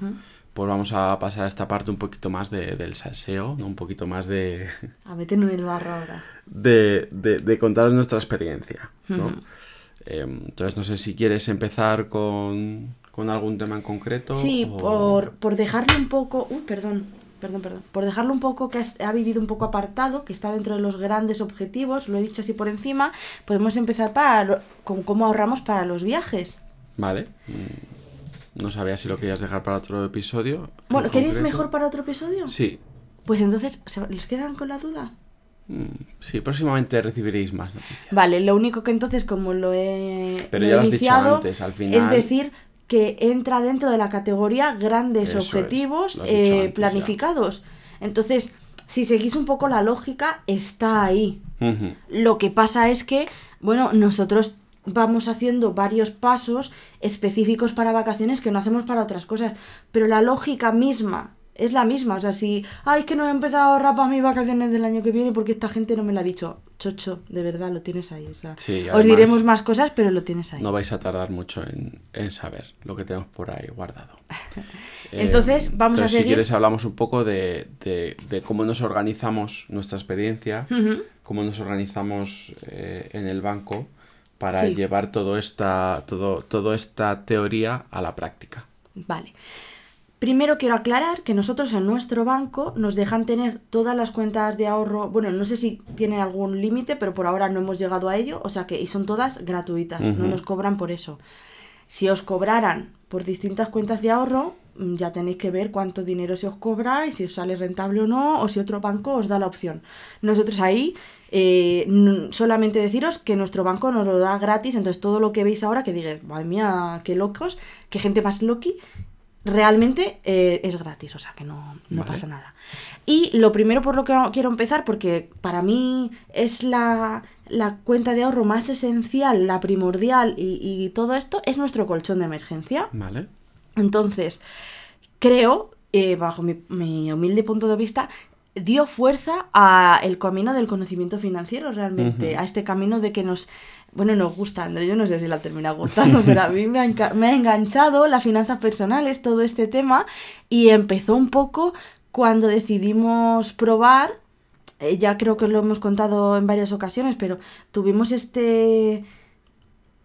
Pues vamos a pasar a esta parte un poquito más de- del salseo, ¿no? Un poquito más de, A meternos en el barro ahora. de, de, de contaros nuestra experiencia, ¿no? Eh, entonces no sé si quieres empezar con, con algún tema en concreto. Sí, o- por, por dejarlo un poco. Uy, perdón, perdón, perdón. Por dejarlo un poco que has- ha vivido un poco apartado, que está dentro de los grandes objetivos, lo he dicho así por encima, podemos empezar para con cómo ahorramos para los viajes. Vale. Mm, No sabía si lo querías dejar para otro episodio. en Bueno, ¿queréis mejor para otro episodio? Sí. Pues entonces, ¿se- ¿les quedan con la duda? Mm, Sí, próximamente recibiréis más noticias. Vale, lo único que entonces, como lo he, Pero lo ya lo has dicho antes, al es final- decir, que entra dentro de la categoría grandes Eso es, objetivos eh, antes ya. planificados. Entonces, si seguís un poco la lógica, está ahí. Lo que pasa es que, bueno, nosotros vamos haciendo varios pasos específicos para vacaciones que no hacemos para otras cosas, pero la lógica misma es la misma. O sea, si, ay, que no he empezado a ahorrar para mis vacaciones del año que viene porque esta gente no me lo ha dicho. Chocho, de verdad, lo tienes ahí. O sea, Sí, os diremos más cosas, pero lo tienes ahí. No vais a tardar mucho en, en saber lo que tenemos por ahí guardado. Entonces, vamos a seguir. Si quieres, hablamos un poco de, de- de cómo nos organizamos nuestra experiencia, cómo nos organizamos eh, en el banco para Sí. llevar todo esta, todo, toda esta teoría a la práctica. Vale. Primero quiero aclarar que nosotros en nuestro banco nos dejan tener todas las cuentas de ahorro, bueno, no sé si tienen algún límite, pero por ahora no hemos llegado a ello, o sea que y son todas gratuitas, no nos cobran por eso. Si os cobraran por distintas cuentas de ahorro, mm, ya tenéis que ver cuánto dinero se os cobra y si os sale rentable o no, o si otro banco os da la opción. Nosotros ahí eh, solamente deciros que nuestro banco nos lo da gratis, entonces todo lo que veis ahora, que digáis, madre mía, qué locos, qué gente más loqui, realmente eh, es gratis, o sea que no, pasa nada. Y lo primero por lo que quiero empezar, porque para mí es la, cuenta de ahorro más esencial, la primordial y, todo esto, es nuestro colchón de emergencia. Vale. Entonces, creo, eh, bajo mi, humilde punto de vista, dio fuerza a el camino del conocimiento financiero realmente, a este camino de que nos bueno, nos gusta, André, yo no sé si la termina gustando, pero a mí me ha, me ha enganchado las finanzas personales, todo este tema, y empezó un poco cuando decidimos probar, eh, ya creo que lo hemos contado en varias ocasiones, pero tuvimos este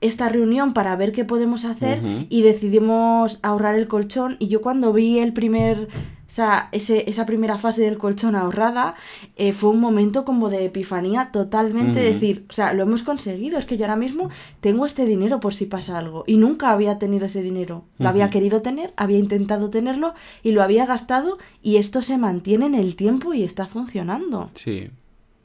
esta reunión para ver qué podemos hacer y decidimos ahorrar el colchón y yo cuando vi el primer o sea, ese, esa primera fase del colchón ahorrada eh, fue un momento como de epifanía totalmente, decir, o sea, lo hemos conseguido, es que yo ahora mismo tengo este dinero por si pasa algo. Y nunca había tenido ese dinero. Lo había querido tener, había intentado tenerlo y lo había gastado y esto se mantiene en el tiempo y está funcionando. Sí,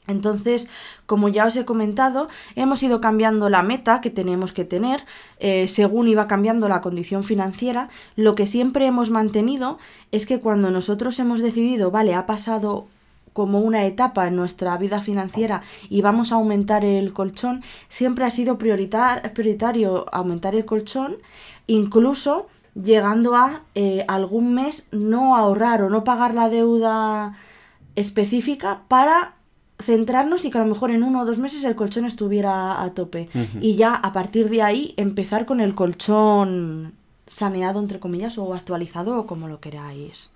entonces, como ya os he comentado, hemos ido cambiando la meta que tenemos que tener eh, según iba cambiando la condición financiera. Lo que siempre hemos mantenido es que cuando nosotros hemos decidido, vale, ha pasado como una etapa en nuestra vida financiera y vamos a aumentar el colchón, siempre ha sido prioritario aumentar el colchón, incluso llegando a eh, algún mes no ahorrar o no pagar la deuda específica para centrarnos y que a lo mejor en uno o dos meses el colchón estuviera a tope. Y ya a partir de ahí empezar con el colchón saneado, entre comillas, o actualizado, o como lo queráis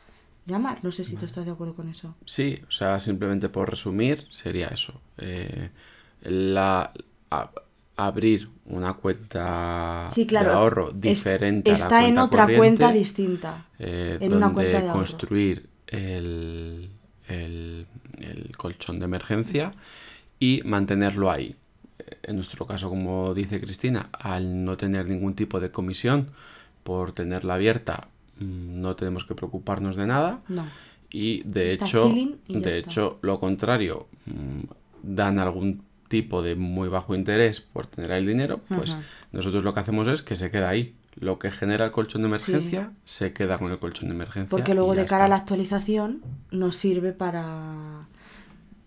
llamar. No sé si tú estás de acuerdo con eso. Sí, o sea, simplemente por resumir, sería eso. Eh, la, abrir una cuenta de ahorro diferente está a la en otra cuenta distinta. Eh, en una cuenta de construir el el colchón de emergencia y mantenerlo ahí. En nuestro caso, como dice Cristina, al no tener ningún tipo de comisión por tenerla abierta, mm, no tenemos que preocuparnos de nada. Y de hecho, de hecho, lo contrario, mm, dan algún tipo de muy bajo interés por tener el dinero, pues nosotros lo que hacemos es que se queda ahí. Lo que genera el colchón de emergencia se queda con el colchón de emergencia. Porque luego de cara a la actualización nos sirve para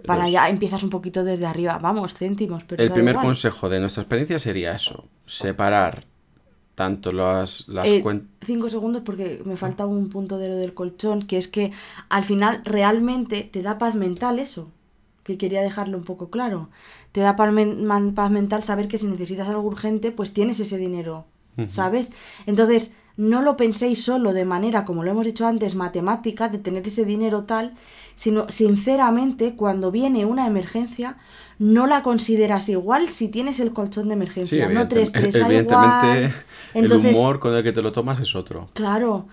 para ya empiezas un poquito desde arriba, vamos, céntimos. Pero el primer consejo de nuestra experiencia sería eso, separar tanto las, las eh, cuentas... Cinco segundos porque me falta un punto de lo del colchón, que es que al final realmente te da paz mental eso, que quería dejarlo un poco claro. Te da paz, mental saber que si necesitas algo urgente, pues tienes ese dinero, ¿sabes? Entonces no lo penséis solo de manera, como lo hemos dicho antes, matemática, de tener ese dinero tal, sino sinceramente cuando viene una emergencia, no la consideras igual si tienes el colchón de emergencia, no te estresa igual. Entonces, el humor con el que te lo tomas es otro. Claro,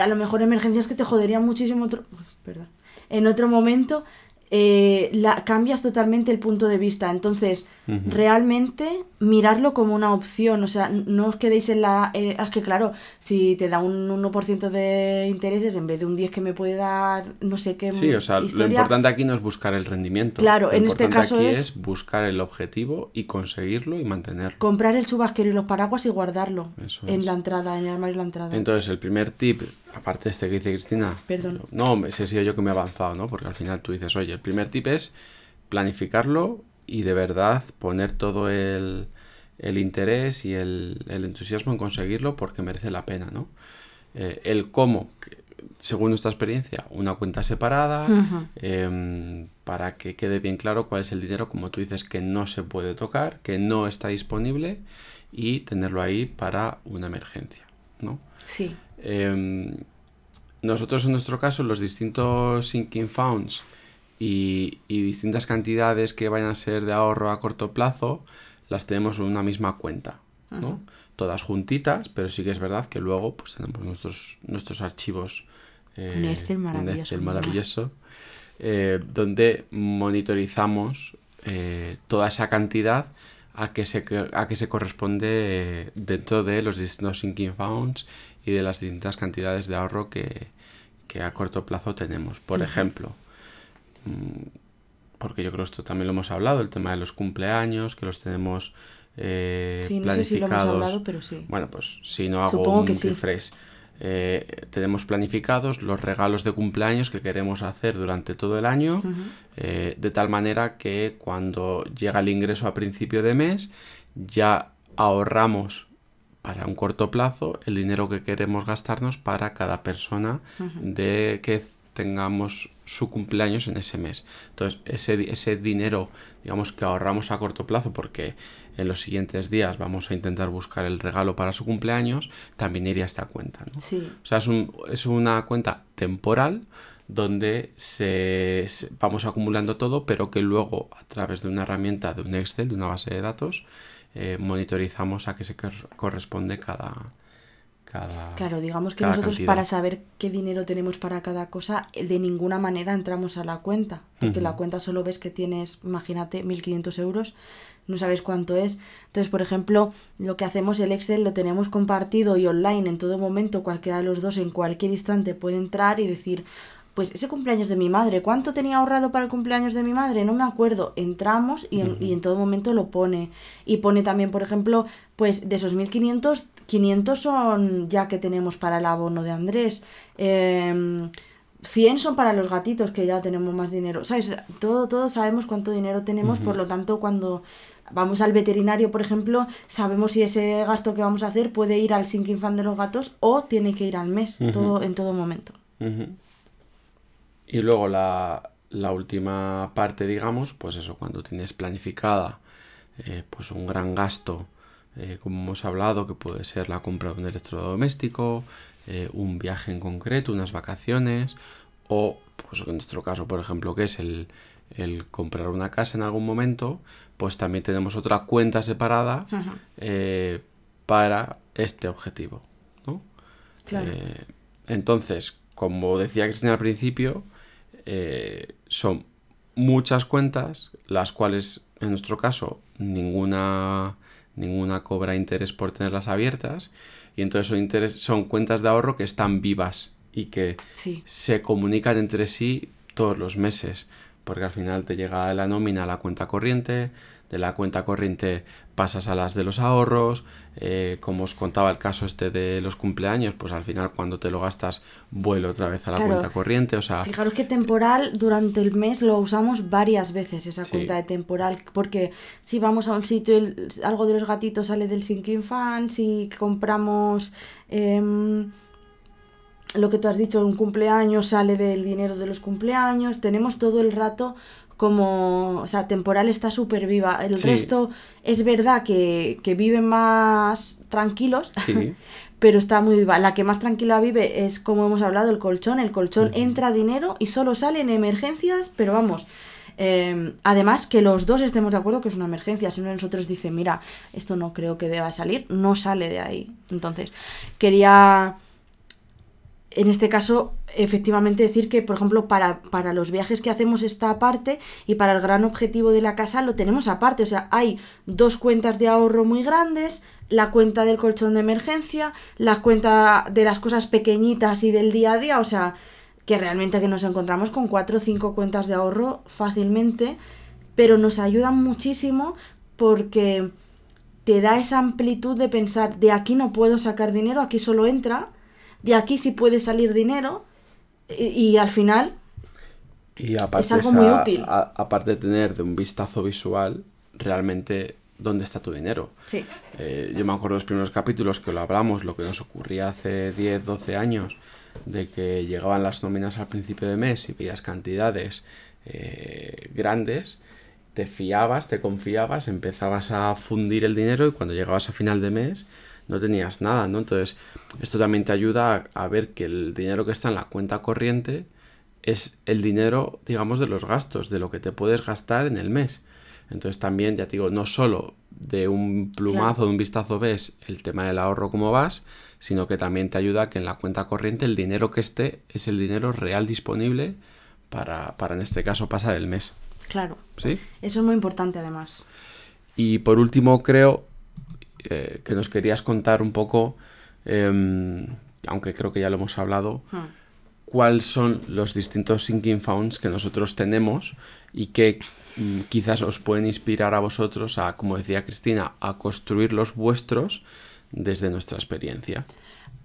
a lo mejor emergencias que te joderían muchísimo otro, perdón, en otro momento eh, la, cambias totalmente el punto de vista. Entonces, realmente mirarlo como una opción. O sea, no os quedéis en la... Eh, es que claro, si te da un 1% de intereses en vez de un 10 que me puede dar no sé qué... Sí, o sea, lo importante aquí no es buscar el rendimiento. Claro, en este caso aquí es... buscar el objetivo y conseguirlo y mantenerlo. Comprar el chubasquero y los paraguas y guardarlo en la entrada, en el armario de la entrada. Entonces, el primer tip, aparte de este que dice Cristina... Perdón. No, ese he sido yo que me he avanzado, ¿no? Porque al final tú dices, oye, el primer tip es planificarlo y de verdad poner todo el, interés y el, entusiasmo en conseguirlo porque merece la pena, ¿no? Eh, el cómo, según nuestra experiencia, una cuenta separada, em, para que quede bien claro cuál es el dinero, como tú dices, que no se puede tocar, que no está disponible y tenerlo ahí para una emergencia, ¿no? Sí. Em, nosotros en nuestro caso, los distintos sinking funds y, distintas cantidades que vayan a ser de ahorro a corto plazo las tenemos en una misma cuenta. ¿no? Todas juntitas, pero sí que es verdad que luego pues tenemos nuestros, nuestros archivos. Eh, un Excel maravilloso. Un Excel maravilloso eh, donde monitorizamos eh, toda esa cantidad a que se, a que se corresponde dentro de los distintos sinking funds y de las distintas cantidades de ahorro que, a corto plazo tenemos. Por ejemplo, mm, porque yo creo que esto también lo hemos hablado, el tema de los cumpleaños, que los tenemos eh, sí, no Sé si lo hemos hablado, pero sí. Bueno, pues si no hago un refresh. Eh, tenemos planificados los regalos de cumpleaños que queremos hacer durante todo el año, eh, de tal manera que cuando llega el ingreso a principio de mes, ya ahorramos para un corto plazo el dinero que queremos gastarnos para cada persona de que tengamos su cumpleaños en ese mes. Entonces, ese, ese dinero, digamos que ahorramos a corto plazo porque en los siguientes días vamos a intentar buscar el regalo para su cumpleaños, también iría a esta cuenta. ¿no? O sea, es, un, es una cuenta temporal donde se, vamos acumulando todo, pero que luego a través de una herramienta, de un Excel, de una base de datos, eh, monitorizamos a qué se corresponde cada, claro, digamos que nosotros para saber qué dinero tenemos para cada cosa, de ninguna manera entramos a la cuenta, porque la cuenta solo ves que tienes, imagínate, 1.500 euros, no sabes cuánto es. Entonces, por ejemplo, lo que hacemos el Excel lo tenemos compartido y online en todo momento, cualquiera de los dos en cualquier instante puede entrar y decir, pues ese cumpleaños de mi madre, ¿cuánto tenía ahorrado para el cumpleaños de mi madre? No me acuerdo. Entramos y en, y en todo momento lo pone. Y pone también, por ejemplo, pues de esos 1500, 500 son ya que tenemos para el abono de Andrés. Eh, 100 son para los gatitos, que ya tenemos más dinero. ¿Sabes? Todo, todos sabemos cuánto dinero tenemos, por lo tanto, cuando vamos al veterinario, por ejemplo, sabemos si ese gasto que vamos a hacer puede ir al sinking fan de los gatos o tiene que ir al mes, todo en todo momento. Y luego la, última parte, digamos, pues eso, cuando tienes planificada eh, pues un gran gasto, eh, como hemos hablado, que puede ser la compra de un electrodoméstico, eh, un viaje en concreto, unas vacaciones, o pues en nuestro caso, por ejemplo, que es el, el comprar una casa en algún momento, pues también tenemos otra cuenta separada para este objetivo. ¿no? entonces, como decía Cristina al principio, eh, son muchas cuentas, las cuales en nuestro caso ninguna, ninguna cobra interés por tenerlas abiertas, y entonces son, son cuentas de ahorro que están vivas y que se comunican entre sí todos los meses, porque al final te llega la nómina a la cuenta corriente, de la cuenta corriente pasas a las de los ahorros, eh, como os contaba el caso este de los cumpleaños, pues al final cuando te lo gastas vuelve otra vez a la cuenta corriente, o sea... Fijaros que temporal durante el mes lo usamos varias veces esa cuenta de temporal, porque si vamos a un sitio, algo de los gatitos sale del sinking fan, si compramos... Em, lo que tú has dicho, un cumpleaños sale del dinero de los cumpleaños, tenemos todo el rato como, o sea, temporal está súper viva. El resto es verdad que, viven más tranquilos, pero está muy viva. La que más tranquila vive es, como hemos hablado, el colchón. El colchón entra dinero y solo sale en emergencias, pero vamos. Em, además, que los dos estemos de acuerdo que es una emergencia. Si uno de nosotros dice, mira, esto no creo que deba salir, no sale de ahí. Entonces, quería en este caso, efectivamente decir que, por ejemplo, para, para, los viajes que hacemos esta parte y para el gran objetivo de la casa lo tenemos aparte. O sea, hay dos cuentas de ahorro muy grandes, la cuenta del colchón de emergencia, la cuenta de las cosas pequeñitas y del día a día. O sea, que realmente que nos encontramos con cuatro o cinco cuentas de ahorro fácilmente, pero nos ayudan muchísimo porque te da esa amplitud de pensar, de aquí no puedo sacar dinero, aquí solo entra de aquí sí puede salir dinero y, al final es algo muy útil. aparte de tener de un vistazo visual, realmente dónde está tu dinero. Sí. Eh, yo me acuerdo de los primeros capítulos que lo hablamos, lo que nos ocurría hace 10, 12 años, de que llegaban las nóminas al principio de mes y veías cantidades eh, grandes, te fiabas, te confiabas, empezabas a fundir el dinero y cuando llegabas a final de mes no tenías nada, ¿no? Entonces, esto también te ayuda a, ver que el dinero que está en la cuenta corriente es el dinero, digamos, de los gastos, de lo que te puedes gastar en el mes. Entonces también, ya te digo, no solo de un plumazo, de un vistazo ves el tema del ahorro cómo vas, sino que también te ayuda a que en la cuenta corriente el dinero que esté es el dinero real disponible para, para en este caso pasar el mes. Claro. ¿Sí? Eso es muy importante además. Y por último, creo eh, que nos querías contar un poco, em, aunque creo que ya lo hemos hablado, Hmm. cuáles son los distintos sinking funds que nosotros tenemos y que mm, quizás os pueden inspirar a vosotros a, como decía Cristina, a construir los vuestros desde nuestra experiencia.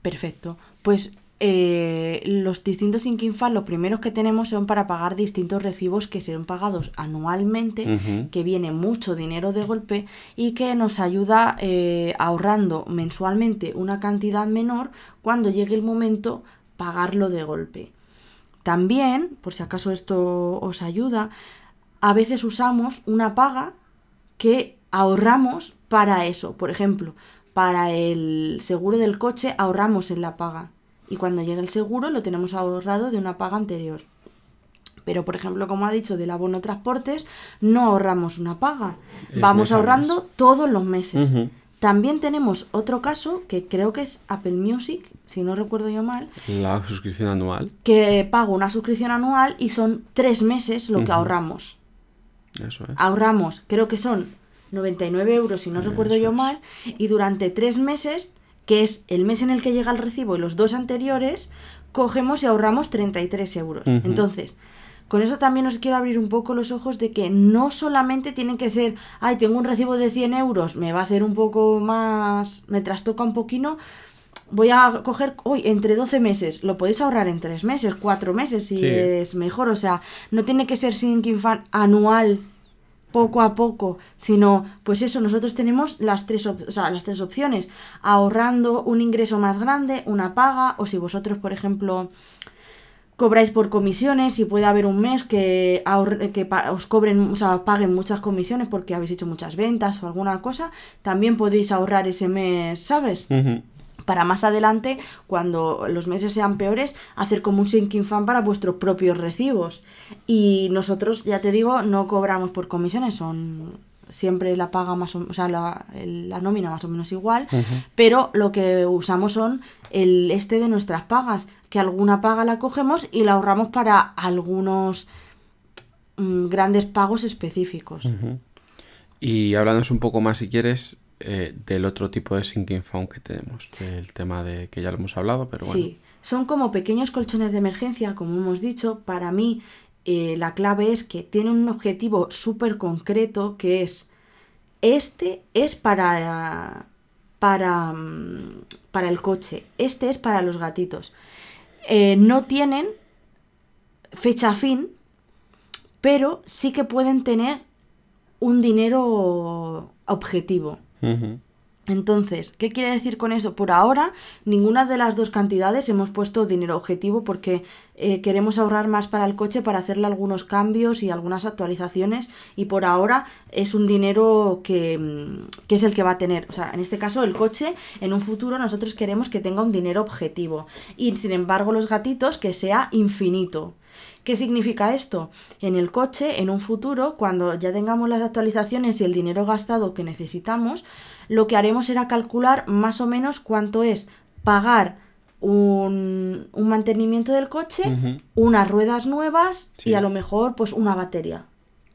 Perfecto. Pues eh, los distintos sinking funds, los primeros que tenemos son para pagar distintos recibos que serán pagados anualmente, que viene mucho dinero de golpe y que nos ayuda eh, ahorrando mensualmente una cantidad menor cuando llegue el momento pagarlo de golpe. También, por si acaso esto os ayuda, a veces usamos una paga que ahorramos para eso. Por ejemplo, para el seguro del coche ahorramos en la paga. Y cuando llega el seguro lo tenemos ahorrado de una paga anterior. Pero, por ejemplo, como ha dicho, del abono transportes, no ahorramos una paga. Vamos ahorrando todos los meses. También tenemos otro caso, que creo que es Apple Music, si no recuerdo yo mal, La suscripción anual, que pago una suscripción anual y son tres meses lo que ahorramos. eso es. Ahorramos, creo que son 99 euros, si no recuerdo yo mal, y durante tres meses, que es el mes en el que llega el recibo y los dos anteriores, cogemos y ahorramos 33 euros. Entonces, con eso también os quiero abrir un poco los ojos de que no solamente tienen que ser, ay, tengo un recibo de 100 euros, me va a hacer un poco más, me trastoca un poquito, voy a coger, hoy entre 12 meses, lo podéis ahorrar en 3 meses, 4 meses si Sí. es mejor, o sea, no tiene que ser sinking fund anual poco a poco, sino pues eso, nosotros tenemos las tres, o sea, las tres opciones, ahorrando un ingreso más grande, una paga, o si vosotros, por ejemplo, cobráis por comisiones y puede haber un mes que, que os cobren, o sea, paguen muchas comisiones porque habéis hecho muchas ventas o alguna cosa, también podéis ahorrar ese mes, ¿sabes? Para más adelante, cuando los meses sean peores, hacer como un sinking fund para vuestros propios recibos. Y nosotros, ya te digo, no cobramos por comisiones, son siempre la paga más o, o sea, la, la nómina más o menos igual, pero lo que usamos son el este de nuestras pagas, que alguna paga la cogemos y la ahorramos para algunos mm, grandes pagos específicos. Y háblanos un poco más, si quieres, eh, del otro tipo de sinking fund que tenemos. Del tema de que ya lo hemos hablado, pero bueno. Sí, son como pequeños colchones de emergencia, como hemos dicho. Para mí, eh, la clave es que tienen un objetivo súper concreto, que es, este es para, para, mm, para el coche, este es para los gatitos. Eh, no tienen fecha fin, pero sí que pueden tener un dinero objetivo. Entonces, ¿qué quiere decir con eso? Por ahora, ninguna de las dos cantidades hemos puesto dinero objetivo porque eh, queremos ahorrar más para el coche para hacerle algunos cambios y algunas actualizaciones y por ahora es un dinero que, mm, que es el que va a tener. O sea, en este caso el coche, en un futuro nosotros queremos que tenga un dinero objetivo y sin embargo los gatitos que sea infinito. ¿Qué significa esto? En el coche, en un futuro, cuando ya tengamos las actualizaciones y el dinero gastado que necesitamos, lo que haremos será calcular más o menos cuánto es pagar un, un mantenimiento del coche, unas ruedas nuevas Sí. y a lo mejor pues una batería.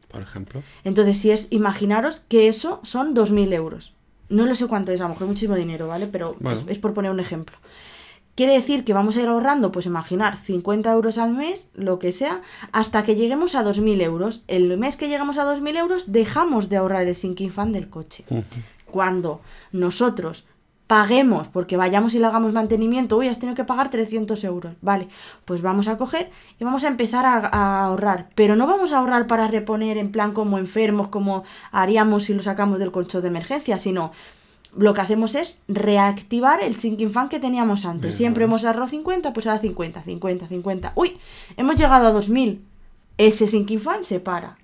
Por ejemplo. Entonces, si es, imaginaros que eso son 2.000 euros. No lo sé cuánto es, a lo mejor muchísimo dinero, ¿vale? Pero Bueno. es, es por poner un ejemplo. Quiere decir que vamos a ir ahorrando, pues imaginar, 50 euros al mes, lo que sea, hasta que lleguemos a 2.000 euros. El mes que lleguemos a 2.000 euros, dejamos de ahorrar el sinking fund del coche. Cuando nosotros paguemos, porque vayamos y le hagamos mantenimiento, uy, has tenido que pagar 300 euros, vale, pues vamos a coger y vamos a empezar a, a ahorrar, pero no vamos a ahorrar para reponer en plan como enfermos, como haríamos si lo sacamos del colchón de emergencia, sino lo que hacemos es reactivar el sinking fund que teníamos antes. Siempre hemos ahorrado 50, pues ahora 50, 50, 50. Uy, hemos llegado a 2000. Ese sinking fund se para.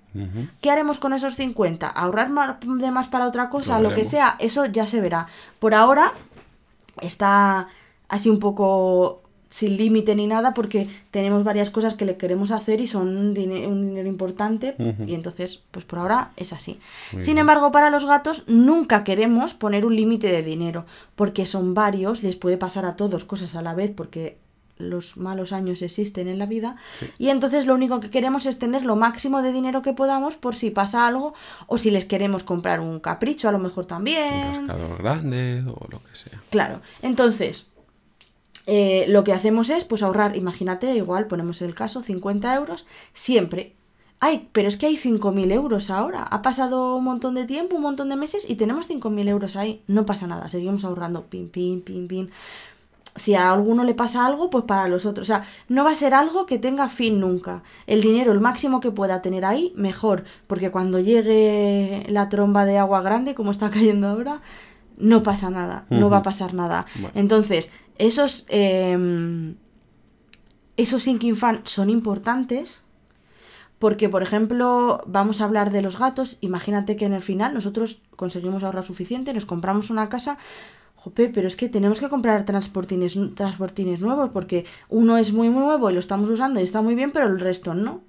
¿Qué haremos con esos 50? ¿Ahorrar más, de más para otra cosa? Lo Lo, que sea, eso ya se verá. Por ahora está así un poco sin límite ni nada porque tenemos varias cosas que le queremos hacer y son un, dine- un dinero importante y entonces pues por ahora es así. Muy sin bien. embargo para los gatos nunca queremos poner un límite de dinero porque son varios, les puede pasar a todos cosas a la vez porque los malos años existen en la vida Sí. y entonces lo único que queremos es tener lo máximo de dinero que podamos por si pasa algo o si les queremos comprar un capricho a lo mejor Un también. rascador grande o lo que sea. Claro, entonces eh, lo que hacemos es pues ahorrar, imagínate, igual ponemos el caso, 50 euros, siempre. Ay, pero es que hay 5.000 euros ahora. Ha pasado un montón de tiempo, un montón de meses y tenemos 5.000 euros ahí. No pasa nada, seguimos ahorrando. Pin, pin, pin, pin. Si a alguno le pasa algo, pues para los otros. O sea, no va a ser algo que tenga fin nunca. El dinero, el máximo que pueda tener ahí, mejor. Porque cuando llegue la tromba de agua grande, como está cayendo ahora, no pasa nada. No va a pasar nada. Bueno. Entonces, esos, eh, esos sinking fan son importantes porque, por ejemplo, vamos a hablar de los gatos. Imagínate que en el final nosotros conseguimos ahorrar suficiente, nos compramos una casa. Jope, pero es que tenemos que comprar transportines, transportines nuevos porque uno es muy nuevo y lo estamos usando y está muy bien, pero el resto no.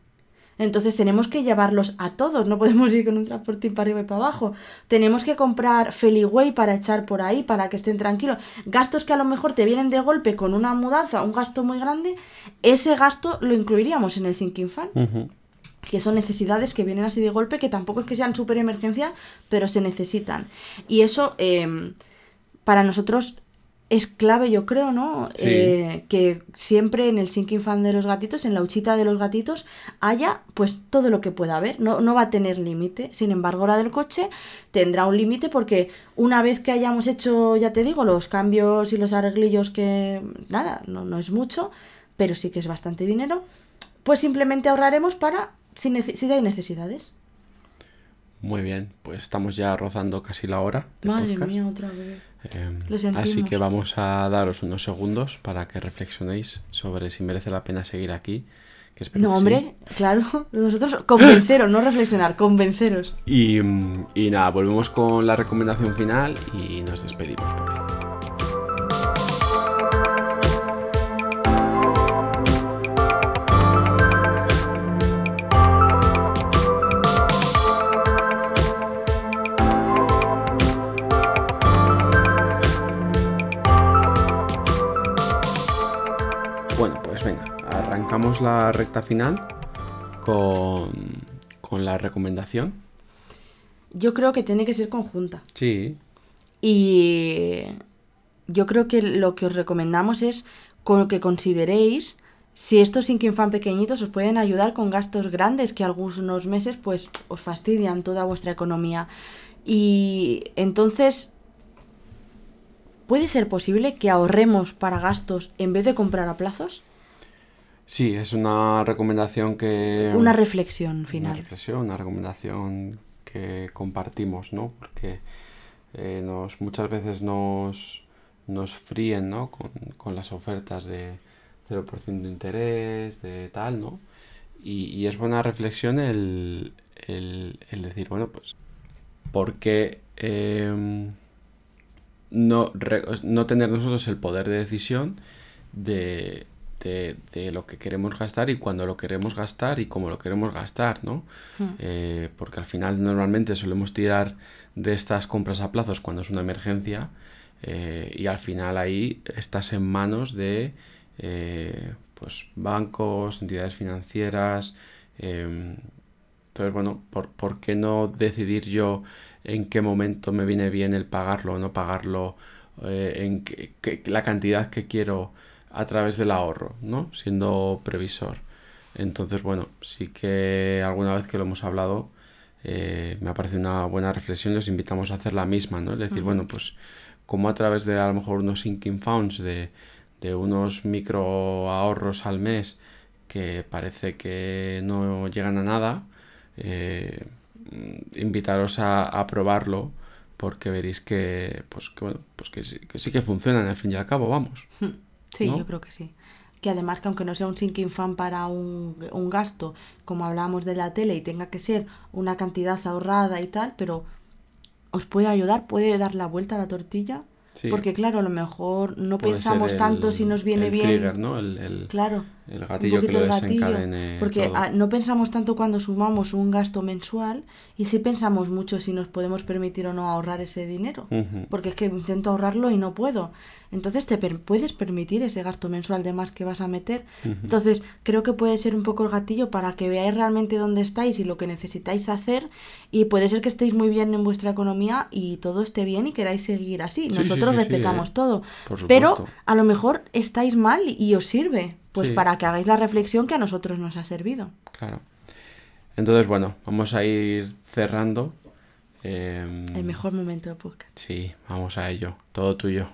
Entonces tenemos que llevarlos a todos, no podemos ir con un transportín para arriba y para abajo. Tenemos que comprar Feliway para echar por ahí, para que estén tranquilos. Gastos que a lo mejor te vienen de golpe con una mudanza, un gasto muy grande, ese gasto lo incluiríamos en el sinking fan que son necesidades que vienen así de golpe, que tampoco es que sean súper emergencia, pero se necesitan. Y eso eh, para nosotros es clave, yo creo, ¿no? Sí. Eh, que siempre en el sinking fan de los gatitos, en la huchita de los gatitos, haya pues todo lo que pueda haber. No, no va a tener límite. Sin embargo, la del coche tendrá un límite porque una vez que hayamos hecho, ya te digo, los cambios y los arreglillos que nada, no, no es mucho, pero sí que es bastante dinero, pues simplemente ahorraremos para si, hay necesidades. Muy bien, pues estamos ya rozando casi la hora. de Madre podcast. mía, otra vez. Eh, así que vamos a daros unos segundos para que reflexionéis sobre si merece la pena seguir aquí. Que No, que sí. hombre, claro. Nosotros convenceros, no reflexionar, convenceros. Y, y nada, volvemos con la recomendación final y nos despedimos por ahí. La recta final con, con la recomendación. Yo creo que tiene que ser conjunta. Sí, Y yo creo que lo que os recomendamos es con que consideréis si estos sinking fan pequeñitos os pueden ayudar con gastos grandes que algunos meses pues os fastidian toda vuestra economía. Y entonces ¿puede ser posible que ahorremos para gastos en vez de comprar a plazos? Sí, es una recomendación que... Una reflexión Una final. reflexión, una recomendación que compartimos, ¿no? Porque eh, nos, muchas veces nos, nos fríen, ¿no? Con, con las ofertas de 0% de interés, de tal, ¿no? Y, y es buena reflexión el, el- el decir, bueno, pues, ¿por qué em, no, re- no tener nosotros el poder de decisión de, de- de lo que queremos gastar y cuándo lo queremos gastar y cómo lo queremos gastar, ¿no? Hmm. Eh, porque al final normalmente solemos tirar de estas compras a plazos cuando es una emergencia eh, y al final ahí estás en manos de eh, pues bancos, entidades financieras. em, entonces, bueno, ¿por, por qué no decidir yo en qué momento me viene bien el pagarlo o no pagarlo, en qué- qué- la cantidad que quiero a través del ahorro, ¿no? Siendo previsor. Entonces, bueno, sí que alguna vez que lo hemos hablado, eh, me ha parecido una buena reflexión y os invitamos a hacer la misma, ¿no? Es decir, bueno, pues como a través de a lo mejor unos sinking funds, de, de unos micro ahorros al mes que parece que no llegan a nada, eh, invitaros a, a probarlo porque veréis que, pues, que, bueno, pues que, sí, que sí que funcionan al fin y al cabo, vamos. Sí, ¿no? yo creo que sí. Que además que aunque no sea un sinking fan para un, un gasto, como hablábamos de la tele, y tenga que ser una cantidad ahorrada y tal, pero os puede ayudar, puede dar la vuelta a la tortilla Sí. Porque claro, a lo mejor no Puede pensamos tanto si nos viene el bien. trigger, ¿no? El, el- Claro. El gatillo que lo gatillo, desencadene porque todo. ah, no pensamos tanto cuando sumamos un gasto mensual y sí pensamos mucho si nos podemos permitir o no ahorrar ese dinero. Porque es que intento ahorrarlo y no puedo. Entonces te per- puedes permitir ese gasto mensual de más que vas a meter. Entonces creo que puede ser un poco el gatillo para que veáis realmente dónde estáis y lo que necesitáis hacer. Y puede ser que estéis muy bien en vuestra economía y todo esté bien y queráis seguir así. Sí, sí, Nosotros sí, sí, respetamos eh. todo. Pero a lo mejor estáis mal y os sirve. Pues Sí. para que hagáis la reflexión que a nosotros nos ha servido. Claro. Entonces, bueno, vamos a ir cerrando. Em, El mejor momento de podcast. Sí, vamos a ello. Todo tuyo.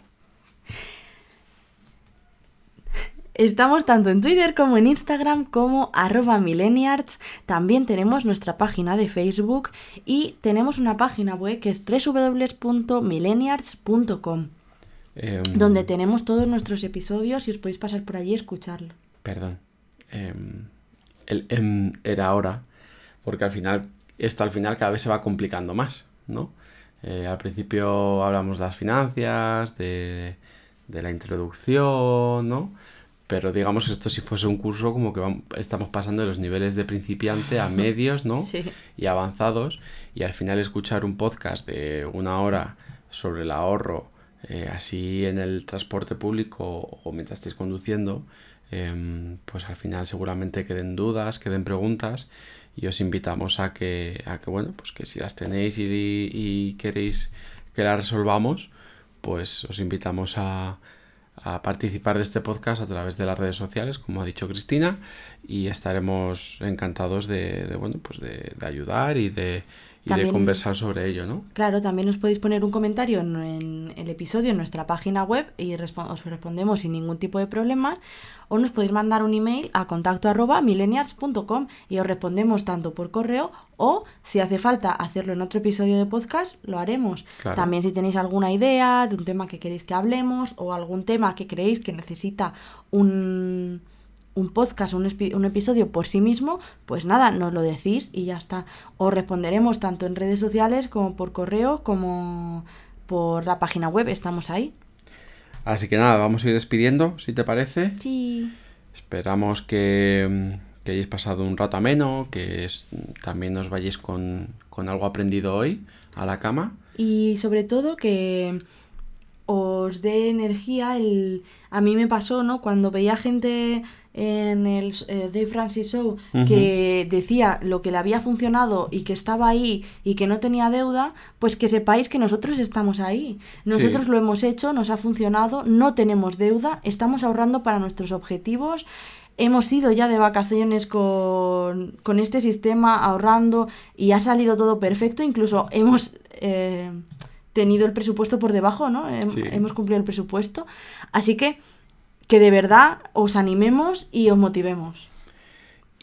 Estamos tanto en Twitter como en Instagram como arroba millenniarts. También tenemos nuestra página de Facebook y tenemos una página web que es www.millenniarts.com Em, donde tenemos todos nuestros episodios y os podéis pasar por allí y escucharlo. Perdón. Em, el em era ahora, porque al final, esto al final cada vez se va complicando más, ¿no? Eh, al principio hablamos de las finanzas, de, de la introducción, ¿no? Pero digamos, esto si fuese un curso como que vam- estamos pasando de los niveles de principiante a medios, ¿no? Sí. Y avanzados. Y al final escuchar un podcast de una hora sobre el ahorro, eh, así en el transporte público o mientras estéis conduciendo, em, pues al final seguramente queden dudas, queden preguntas y os invitamos a que, a que bueno, pues que si las tenéis y, y queréis que las resolvamos, pues os invitamos a, a participar de este podcast a través de las redes sociales, como ha dicho Cristina, y estaremos encantados de, de, bueno, pues de, de ayudar y de, y de conversar sobre ello, ¿no? Claro, también os podéis poner un comentario en, en el episodio en nuestra página web y respo- os respondemos sin ningún tipo de problema. O nos podéis mandar un email a contacto arroba millennials.com y os respondemos tanto por correo o si hace falta hacerlo en otro episodio de podcast, lo haremos. Claro. También si tenéis alguna idea de un tema que queréis que hablemos o algún tema que creéis que necesita un, un podcast, un, episodio por sí mismo, pues nada, nos lo decís y ya está. Os responderemos tanto en redes sociales como por correo, como por la página web, estamos ahí. Así que nada, vamos a ir despidiendo, si te parece. Sí. Esperamos que, que hayáis pasado un rato ameno, que es- también os vayáis con, con algo aprendido hoy a la cama. Y sobre todo que os dé energía el... A mí me pasó, ¿no? Cuando veía gente en el eh, Dave Francis Show que decía lo que le había funcionado y que estaba ahí y que no tenía deuda, pues que sepáis que nosotros estamos ahí. Nosotros Sí. lo hemos hecho, nos ha funcionado, no tenemos deuda, estamos ahorrando para nuestros objetivos. Hemos ido ya de vacaciones con, con este sistema ahorrando y ha salido todo perfecto. Incluso hemos eh, tenido el presupuesto por debajo, ¿no? Sí. Hemos cumplido el presupuesto. Así que que de verdad os animemos y os motivemos.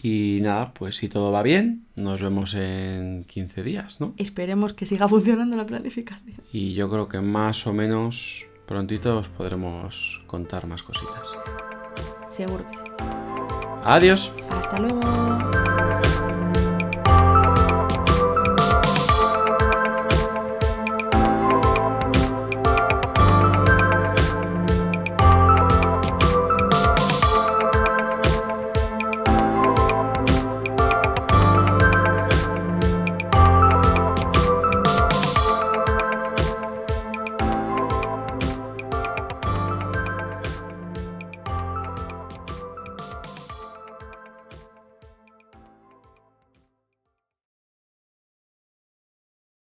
Y nada, pues si todo va bien, nos vemos en 15 días, ¿no? Esperemos que siga funcionando la planificación. Y yo creo que más o menos prontito os podremos contar más cositas. Seguro. Adiós. Hasta luego.